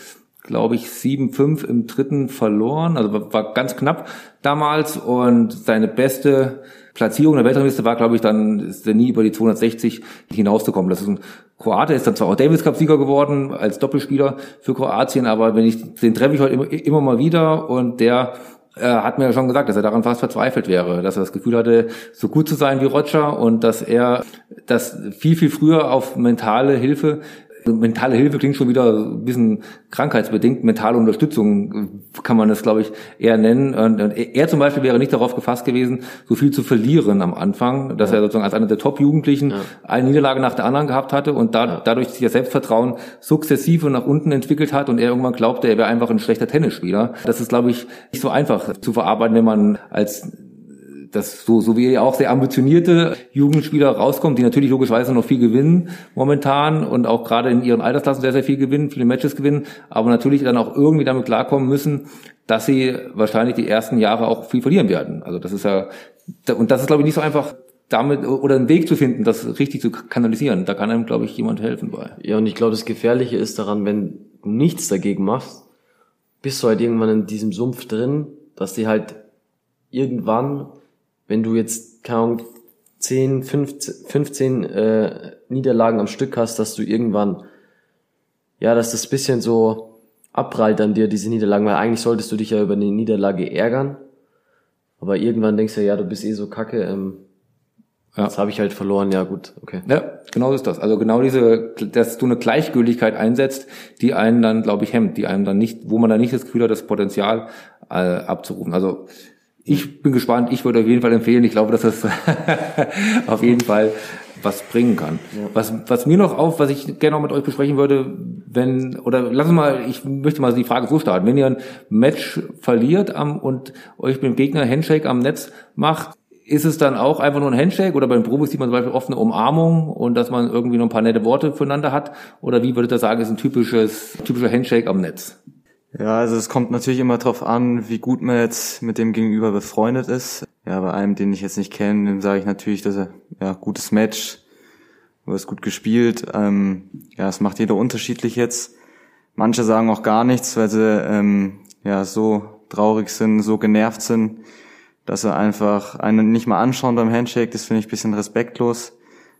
glaube ich, 7-5 im dritten verloren. Also war ganz knapp damals. Und seine beste Platzierung der Weltrangliste war, glaube ich, dann ist er nie über die 260 hinauszukommen. Das ist ein Kroate, ist dann zwar auch Davis Cup Sieger geworden als Doppelspieler für Kroatien, aber wenn ich den treffe ich heute immer, immer mal wieder und der äh, hat mir ja schon gesagt, dass er daran fast verzweifelt wäre, dass er das Gefühl hatte, so gut zu sein wie Roger und dass er das viel, viel früher auf mentale Hilfe Mentale Hilfe klingt schon wieder ein bisschen krankheitsbedingt. Mentale Unterstützung kann man das, glaube ich, eher nennen. Und er zum Beispiel wäre nicht darauf gefasst gewesen, so viel zu verlieren am Anfang, dass ja. er sozusagen als einer der Top-Jugendlichen ja. eine Niederlage nach der anderen gehabt hatte und da, dadurch sich das Selbstvertrauen sukzessive nach unten entwickelt hat und er irgendwann glaubte, er wäre einfach ein schlechter Tennisspieler. Das ist, glaube ich, nicht so einfach zu verarbeiten, wenn man als dass so, so wie auch sehr ambitionierte Jugendspieler rauskommen, die natürlich logischerweise noch viel gewinnen momentan und auch gerade in ihren Altersklassen sehr, sehr viel gewinnen, viele Matches gewinnen, aber natürlich dann auch irgendwie damit klarkommen müssen, dass sie wahrscheinlich die ersten Jahre auch viel verlieren werden. Also das ist ja, und das ist glaube ich nicht so einfach, damit oder einen Weg zu finden, das richtig zu kanalisieren. Da kann einem, glaube ich, jemand helfen bei. Ja, und ich glaube, das Gefährliche ist daran, wenn du nichts dagegen machst, bist du halt irgendwann in diesem Sumpf drin, dass die halt irgendwann wenn du jetzt, keine Ahnung, 10, 15, 15 äh, Niederlagen am Stück hast, dass du irgendwann, ja, dass das bisschen so abprallt an dir, diese Niederlagen, weil eigentlich solltest du dich ja über eine Niederlage ärgern, aber irgendwann denkst du ja, du bist eh so kacke, ähm, ja. das habe ich halt verloren, ja gut, okay. Ja, genau so ist das. Also genau diese, dass du eine Gleichgültigkeit einsetzt, die einen dann, glaube ich, hemmt, die einem dann nicht, wo man dann nicht das Gefühl hat, das Potenzial äh, abzurufen. Also ich bin gespannt. Ich würde auf jeden Fall empfehlen. Ich glaube, dass das auf jeden Fall was bringen kann. Ja. Was, was mir noch auf, was ich gerne noch mit euch besprechen würde, wenn, oder lass uns mal, ich möchte mal die Frage so starten. Wenn ihr ein Match verliert am, und euch mit dem Gegner Handshake am Netz macht, ist es dann auch einfach nur ein Handshake oder beim Profis sieht man zum Beispiel oft eine Umarmung und dass man irgendwie noch ein paar nette Worte füreinander hat? Oder wie würdet ihr sagen, ist ein typisches, typischer Handshake am Netz? Ja, also es kommt natürlich immer darauf an, wie gut man jetzt mit dem Gegenüber befreundet ist. Ja, bei einem, den ich jetzt nicht kenne, dem sage ich natürlich, dass er ja gutes Match, du hast gut gespielt. Ähm, ja, es macht jeder unterschiedlich jetzt. Manche sagen auch gar nichts, weil sie ähm, ja so traurig sind, so genervt sind, dass sie einfach einen nicht mal anschauen beim Handshake. Das finde ich ein bisschen respektlos.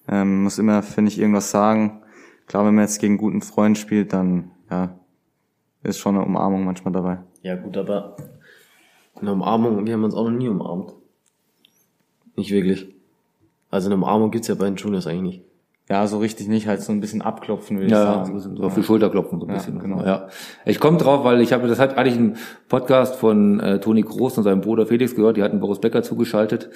Ähm, muss immer, finde ich, irgendwas sagen. Klar, wenn man jetzt gegen einen guten Freund spielt, dann ja, ist schon eine Umarmung manchmal dabei. Ja gut, aber eine Umarmung, wir haben uns auch noch nie umarmt. Nicht wirklich. Also eine Umarmung gibt's ja bei den Juniors eigentlich nicht. Ja, so richtig nicht, halt so ein bisschen abklopfen, ja, ich sagen. So, so auf die Schulter klopfen, so ein ja, bisschen. Genau. Ja. Ich komme drauf, weil ich habe, das hat eigentlich einen Podcast von äh, Toni Groß und seinem Bruder Felix gehört, die hatten Boris Becker zugeschaltet.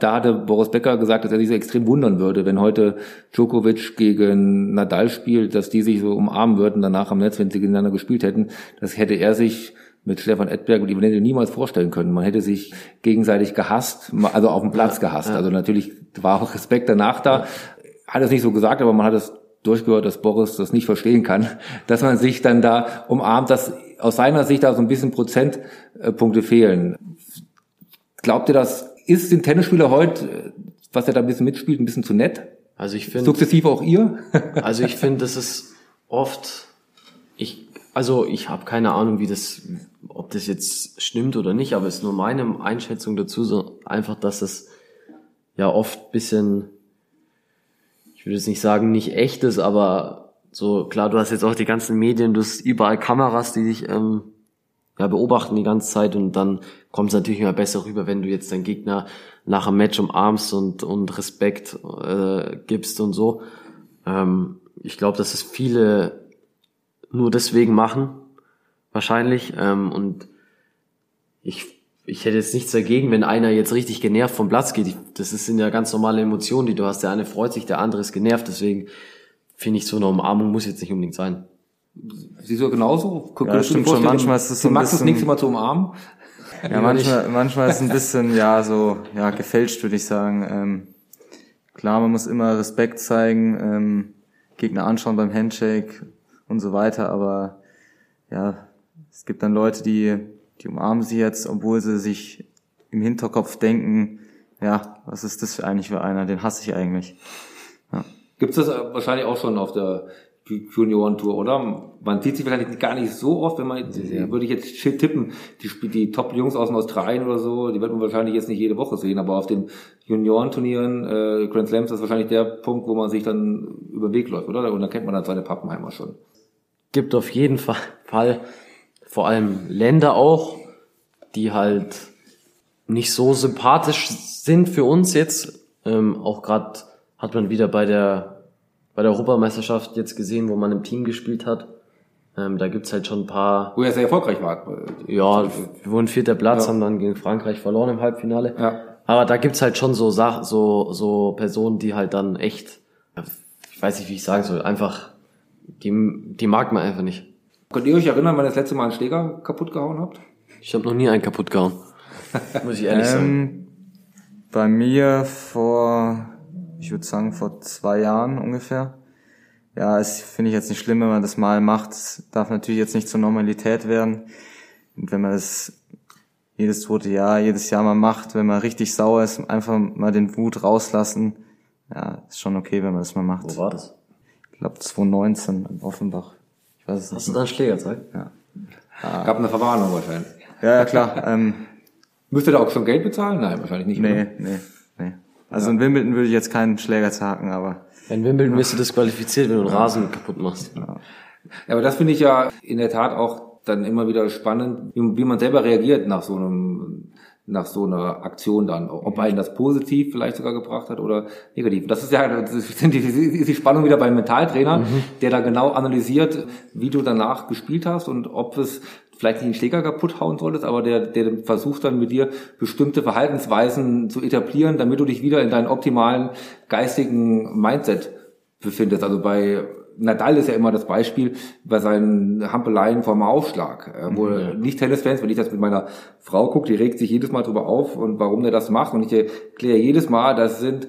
Da hatte Boris Becker gesagt, dass er sich so extrem wundern würde, wenn heute Djokovic gegen Nadal spielt, dass die sich so umarmen würden danach am Netz, wenn sie gegeneinander gespielt hätten. Das hätte er sich mit Stefan Edberg und Ivanenko niemals vorstellen können. Man hätte sich gegenseitig gehasst, also auf dem Platz gehasst. Also natürlich war auch Respekt danach da hat es nicht so gesagt, aber man hat es durchgehört, dass Boris das nicht verstehen kann, dass man sich dann da umarmt, dass aus seiner Sicht da so ein bisschen Prozentpunkte fehlen. Glaubt ihr, das ist den Tennisspieler heute, was er da ein bisschen mitspielt, ein bisschen zu nett? Also ich finde, Sukzessive auch ihr? also ich finde, das ist oft, ich, also ich habe keine Ahnung, wie das, ob das jetzt stimmt oder nicht, aber es ist nur meine Einschätzung dazu, so einfach, dass es ja oft bisschen, ich würde jetzt nicht sagen, nicht echt ist, aber so, klar, du hast jetzt auch die ganzen Medien, du hast überall Kameras, die dich ähm, ja, beobachten die ganze Zeit und dann kommt es natürlich immer besser rüber, wenn du jetzt deinen Gegner nach einem Match umarmst und, und Respekt äh, gibst und so. Ähm, ich glaube, dass es viele nur deswegen machen, wahrscheinlich. Ähm, und ich, ich hätte jetzt nichts dagegen, wenn einer jetzt richtig genervt vom Platz geht. Das sind ja ganz normale Emotionen, die du hast. Der eine freut sich, der andere ist genervt. Deswegen finde ich, so eine Umarmung muss jetzt nicht unbedingt sein. Siehst du genauso? Ja, du dir stimmt schon. Manchmal ist es so ein Max das bisschen- nächste Mal zu umarmen. Ja, manchmal, manchmal ist es ein bisschen, ja, so, ja, gefälscht, würde ich sagen. Ähm, klar, man muss immer Respekt zeigen, ähm, Gegner anschauen beim Handshake und so weiter, aber ja, es gibt dann Leute, die, die umarmen sie jetzt, obwohl sie sich im Hinterkopf denken, ja, was ist das für eigentlich für einer, den hasse ich eigentlich. Gibt es das äh, wahrscheinlich auch schon auf der Junioren-Tour, oder? Man sieht sich wahrscheinlich gar nicht so oft, wenn man, würde ich jetzt tippen, die, die Top-Jungs aus dem Australien oder so, die wird man wahrscheinlich jetzt nicht jede Woche sehen, aber auf den Juniorenturnieren, äh, Grand Slams, das ist wahrscheinlich der Punkt, wo man sich dann über den Weg läuft, oder? Und dann kennt man dann seine Pappenheimer schon. gibt auf jeden Fa- Fall vor allem Länder auch, die halt nicht so sympathisch sind für uns jetzt. Ähm, auch gerade hat man wieder bei der bei der Europameisterschaft jetzt gesehen, wo man im Team gespielt hat. Ähm, da gibt's halt schon ein paar. Wo er sehr erfolgreich war. Ja, wir wurden vierter Platz, Ja. haben dann gegen Frankreich verloren im Halbfinale. Ja. Aber da gibt's halt schon so Sach so so Personen, die halt dann echt, ich weiß nicht, wie ich sagen soll, einfach die die mag man einfach nicht. Könnt ihr euch erinnern, wann ihr das letzte Mal einen Schläger kaputt gehauen habt? Ich habe noch nie einen kaputt gehauen. Muss ich ehrlich sagen. Ähm, bei mir vor, ich würde sagen, vor zwei Jahren ungefähr. Ja, es finde ich jetzt nicht schlimm, wenn man das mal macht. Es darf natürlich jetzt nicht zur Normalität werden. Und wenn man das jedes zweite Jahr, jedes Jahr mal macht, wenn man richtig sauer ist, einfach mal den Wut rauslassen. Ja, ist schon okay, wenn man das mal macht. Wo war das? Ich glaube 2019 in Offenbach. Ich weiß es Hast nicht. du da einen Schlägerzeug? Gab eine Verwarnung wahrscheinlich. Ja, ja, klar. Ähm, Müsst ihr da auch schon Geld bezahlen? Nein, wahrscheinlich nicht. nee, oder? nee, nee. Also in Wimbledon würde ich jetzt keinen Schläger zagen, aber In Wimbledon wirst du disqualifiziert, wenn du einen Rasen kaputt machst. Ja, aber das finde ich ja in der Tat auch dann immer wieder spannend, wie man selber reagiert nach so einem nach so einer Aktion dann, ob einen das positiv vielleicht sogar gebracht hat oder negativ. Das ist ja das ist die, Spannung wieder beim Mentaltrainer, der da genau analysiert, wie du danach gespielt hast und ob es vielleicht nicht den Schläger kaputt hauen solltest, aber der, der versucht dann mit dir bestimmte Verhaltensweisen zu etablieren, damit du dich wieder in deinen optimalen geistigen Mindset befindest. Also bei Nadal ist ja immer das Beispiel bei seinen Hampeleien vom Aufschlag, äh, wo nicht Tennisfans, wenn ich das mit meiner Frau gucke, die regt sich jedes Mal drüber auf und warum der das macht und ich erkläre jedes Mal, das sind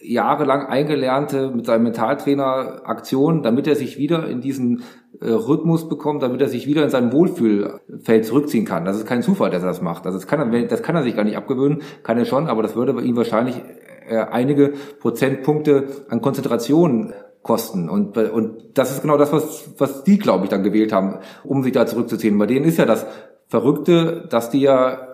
jahrelang eingelernte mit seinem Mentaltrainer Aktionen, damit er sich wieder in diesen äh, Rhythmus bekommt, damit er sich wieder in sein Wohlfühlfeld zurückziehen kann. Das ist kein Zufall, dass er das macht. Also das kann er, das kann er sich gar nicht abgewöhnen, kann er schon, aber das würde bei ihm wahrscheinlich äh, einige Prozentpunkte an Konzentration kosten. Und, und das ist genau das, was, was die, glaube ich, dann gewählt haben, um sich da zurückzuziehen. Bei denen ist ja das Verrückte, dass die ja,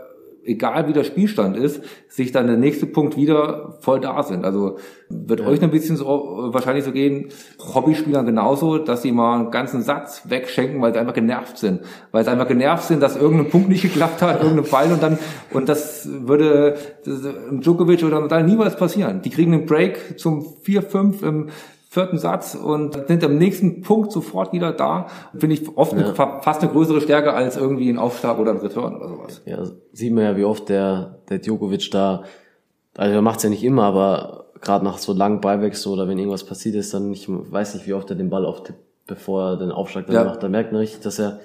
egal wie der Spielstand ist, sich dann der nächste Punkt wieder voll da sind. Also wird euch ein bisschen so wahrscheinlich so gehen, Hobbyspielern genauso, dass sie mal einen ganzen Satz wegschenken, weil sie einfach genervt sind. Weil sie einfach genervt sind, dass irgendein Punkt nicht geklappt hat, irgendein Fall und dann, und das würde das, im Djokovic oder Nadal niemals passieren. Die kriegen einen Break zum 4-5 im vierten Satz und sind am nächsten Punkt sofort wieder da. Finde ich oft eine, fa- fast eine größere Stärke als irgendwie ein Aufschlag oder ein Return oder sowas. Ja, sieht man ja, wie oft der, der Djokovic da, also er macht's ja nicht immer, aber gerade nach so langen Ballwechsel oder wenn irgendwas passiert ist, dann ich weiß nicht, wie oft er den Ball auftippt, bevor er den Aufschlag dann Ja. macht. Da merkt man richtig, dass er,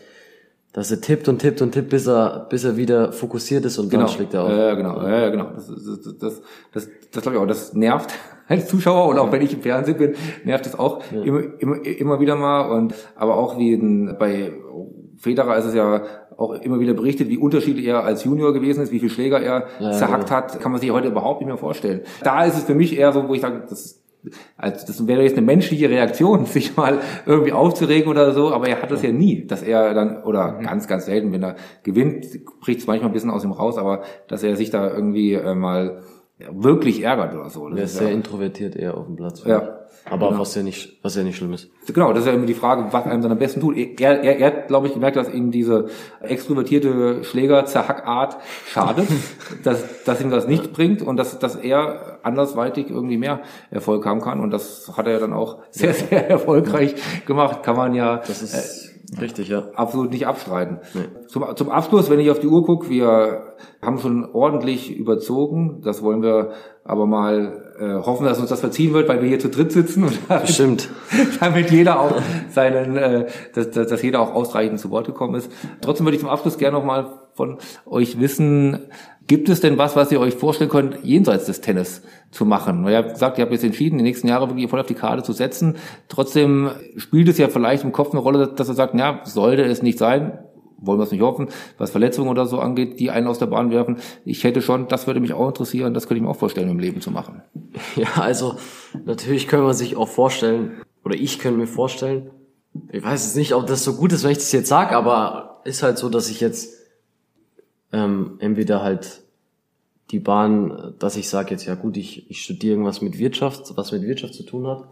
dass er tippt und tippt und tippt, bis er, bis er wieder fokussiert ist und Genau. dann schlägt er auf. Ja, ja, genau. Ja, ja, genau. Das, das, das, das, das glaube ich auch. Das nervt als Zuschauer und auch wenn ich im Fernsehen bin, nervt es auch immer, immer, immer wieder mal. Und aber auch wie in, bei Federer ist es ja auch immer wieder berichtet, wie unterschiedlich er als Junior gewesen ist, wie viel Schläger er Ja, zerhackt hat, kann man sich heute überhaupt nicht mehr vorstellen. Da ist es für mich eher so, wo ich sage, das also das wäre jetzt eine menschliche Reaktion, sich mal irgendwie aufzuregen oder so, aber er hat das ja nie, dass er dann, oder mhm. ganz, ganz selten, wenn er gewinnt, bricht es manchmal ein bisschen aus ihm raus, aber dass er sich da irgendwie äh, mal wirklich ärgert oder so. Das er ist sehr ja, introvertiert eher auf dem Platz. Ja. Aber genau. was ja nicht, was ja nicht schlimm ist. Genau, das ist ja immer die Frage, was einem dann am besten tut. Er, er, er hat, glaube ich, gemerkt, dass ihm diese extrovertierte Schläger-Zerhackart schadet, dass, dass ihm das nichts bringt und dass, dass er andersweitig irgendwie mehr Erfolg haben kann. Und das hat er ja dann auch sehr, sehr erfolgreich gemacht. Kann man ja. Das ist äh, Richtig, ja. Absolut nicht abstreiten. Nee. Zum, zum Abschluss, wenn ich auf die Uhr gucke, wir haben schon ordentlich überzogen. Das wollen wir aber mal äh, hoffen, dass uns das verziehen wird, weil wir hier zu dritt sitzen und damit, Stimmt. damit jeder auch seinen, äh, dass, dass, dass jeder auch ausreichend zu Wort gekommen ist. Trotzdem würde ich zum Abschluss gerne nochmal von euch wissen, Gibt es denn was, was ihr euch vorstellen könnt, jenseits des Tennis zu machen? Ihr habt gesagt, ihr habt jetzt entschieden, die nächsten Jahre wirklich voll auf die Karte zu setzen. Trotzdem spielt es ja vielleicht im Kopf eine Rolle, dass ihr sagt, ja, sollte es nicht sein, wollen wir es nicht hoffen, was Verletzungen oder so angeht, die einen aus der Bahn werfen. Ich hätte schon, das würde mich auch interessieren, das könnte ich mir auch vorstellen, im Leben zu machen. Ja, also natürlich können wir sich auch vorstellen, oder ich könnte mir vorstellen, ich weiß jetzt nicht, ob das so gut ist, wenn ich das jetzt sage, aber ist halt so, dass ich jetzt ähm, entweder halt die Bahn, dass ich sage jetzt, ja gut, ich, ich studiere irgendwas mit Wirtschaft, was mit Wirtschaft zu tun hat,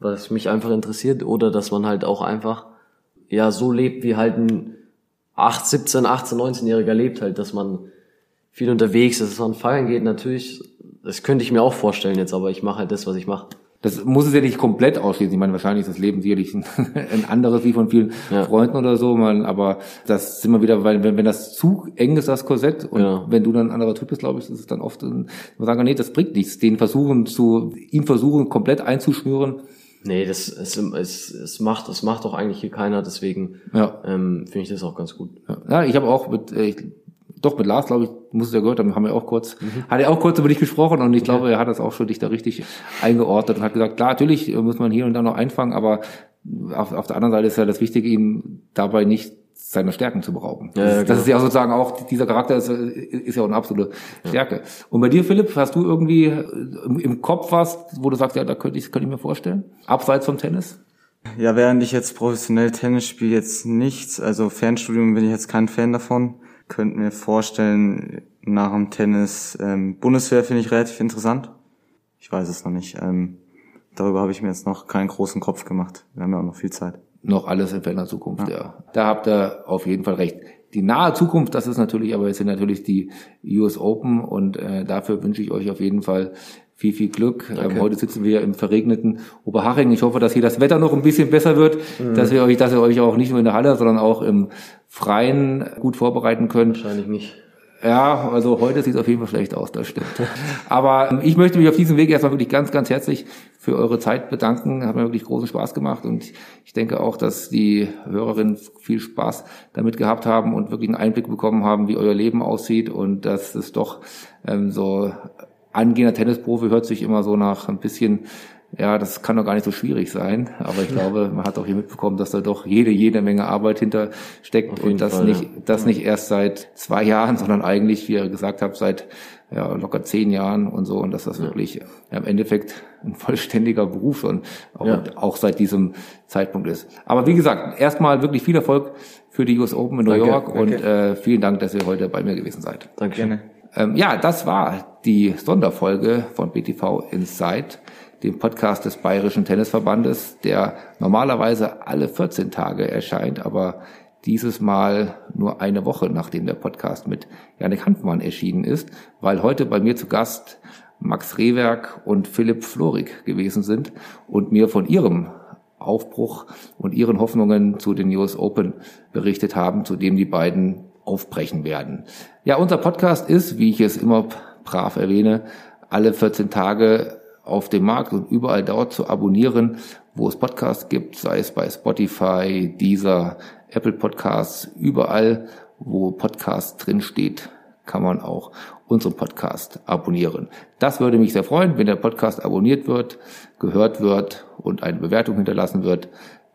was mich einfach interessiert, oder dass man halt auch einfach ja so lebt, wie halt ein 8, 17, 18, 19-Jähriger lebt halt, dass man viel unterwegs ist, dass man feiern geht, natürlich, das könnte ich mir auch vorstellen jetzt, aber ich mache halt das, was ich mache das muss es ja nicht komplett ausschließen. Ich meine, wahrscheinlich ist das Leben sicherlich ein, ein anderes wie von vielen ja. Freunden oder so, man, aber das sind wir wieder, weil wenn, wenn das zu eng ist, das Korsett, und ja. wenn du dann ein anderer Typ bist, glaube ich, ist es dann oft, man sagen, nee, das bringt nichts. Den versuchen zu, ihn versuchen komplett einzuschnüren. Nee, das es, es, es macht es macht doch eigentlich hier keiner, deswegen ja. ähm, finde ich das auch ganz gut. Ja, ja ich habe auch mit äh, ich, doch mit Lars, glaube ich, muss es ja gehört haben, haben wir auch kurz, mhm. hat er auch kurz über dich gesprochen und ich okay. glaube, er hat das auch schon dich da richtig eingeordnet und hat gesagt, klar, natürlich muss man hier und da noch einfangen, aber auf, auf der anderen Seite ist ja das Wichtige, ihm dabei nicht seiner Stärken zu berauben. Ja, ja, das ist ja sozusagen auch, dieser Charakter ist, ist ja auch eine absolute Stärke. Ja. Und bei dir, Philipp, hast du irgendwie im Kopf was, wo du sagst, ja, da könnte ich, könnte ich mir vorstellen? Abseits vom Tennis? Ja, während ich jetzt professionell Tennis spiele, jetzt nichts. Also Fernstudium bin ich jetzt kein Fan davon könnte mir vorstellen, nach dem Tennis ähm, Bundeswehr finde ich relativ interessant. Ich weiß es noch nicht. Ähm, darüber habe ich mir jetzt noch keinen großen Kopf gemacht. Wir haben ja auch noch viel Zeit. Noch alles in ferner Zukunft, ja. ja. Da habt ihr auf jeden Fall recht. Die nahe Zukunft, das ist natürlich, aber es sind natürlich die US Open und äh, dafür wünsche ich euch auf jeden Fall viel, viel Glück. Ähm, heute sitzen wir im verregneten Oberhaching. Ich hoffe, dass hier das Wetter noch ein bisschen besser wird, mhm. dass wir euch, dass ihr euch auch nicht nur in der Halle, sondern auch im Freien gut vorbereiten könnt. Wahrscheinlich nicht. Ja, also heute sieht es auf jeden Fall schlecht aus, das stimmt. Aber ähm, ich möchte mich auf diesem Weg erstmal wirklich ganz, ganz herzlich für eure Zeit bedanken. Hat mir wirklich großen Spaß gemacht und ich denke auch, dass die Hörerinnen viel Spaß damit gehabt haben und wirklich einen Einblick bekommen haben, wie euer Leben aussieht und dass es doch ähm, so angehender Tennisprofi hört sich immer so nach ein bisschen ja, das kann doch gar nicht so schwierig sein. Aber ich glaube, man hat auch hier mitbekommen, dass da doch jede, jede Menge Arbeit hinter steckt und das Fall, nicht, ja. das nicht erst seit zwei Jahren, sondern eigentlich, wie ihr gesagt habt, seit ja, locker zehn Jahren und so und dass das ja. wirklich ja, im Endeffekt ein vollständiger Beruf und auch, ja. auch, seit diesem Zeitpunkt ist. Aber wie gesagt, erstmal wirklich viel Erfolg für die US Open in New danke, York und äh, vielen Dank, dass ihr heute bei mir gewesen seid. Danke. Gerne. Ähm, ja, das war die Sonderfolge von BTV Inside dem Podcast des Bayerischen Tennisverbandes, der normalerweise alle 14 Tage erscheint, aber dieses Mal nur eine Woche nachdem der Podcast mit Janik Hanfmann erschienen ist, weil heute bei mir zu Gast Max Rehwerk und Philipp Florig gewesen sind und mir von ihrem Aufbruch und ihren Hoffnungen zu den US Open berichtet haben, zu dem die beiden aufbrechen werden. Ja, unser Podcast ist, wie ich es immer brav erwähne, alle 14 Tage auf dem Markt und überall dort zu abonnieren, wo es Podcasts gibt, sei es bei Spotify, Deezer, Apple Podcasts, überall, wo Podcast drin steht, kann man auch unseren Podcast abonnieren. Das würde mich sehr freuen, wenn der Podcast abonniert wird, gehört wird und eine Bewertung hinterlassen wird.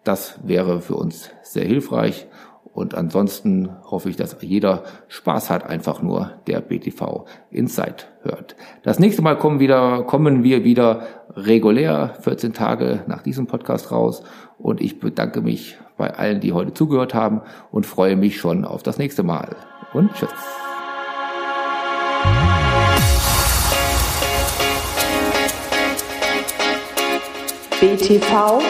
Das wäre für uns sehr hilfreich. Und ansonsten hoffe ich, dass jeder Spaß hat, einfach nur der BTV Insight hört. Das nächste Mal kommen, wieder, kommen wir wieder regulär 14 Tage nach diesem Podcast raus. Und ich bedanke mich bei allen, die heute zugehört haben und freue mich schon auf das nächste Mal. Und tschüss. BTV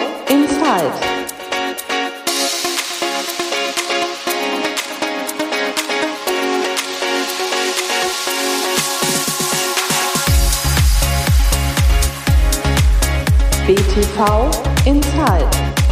Inside. BTV Inside.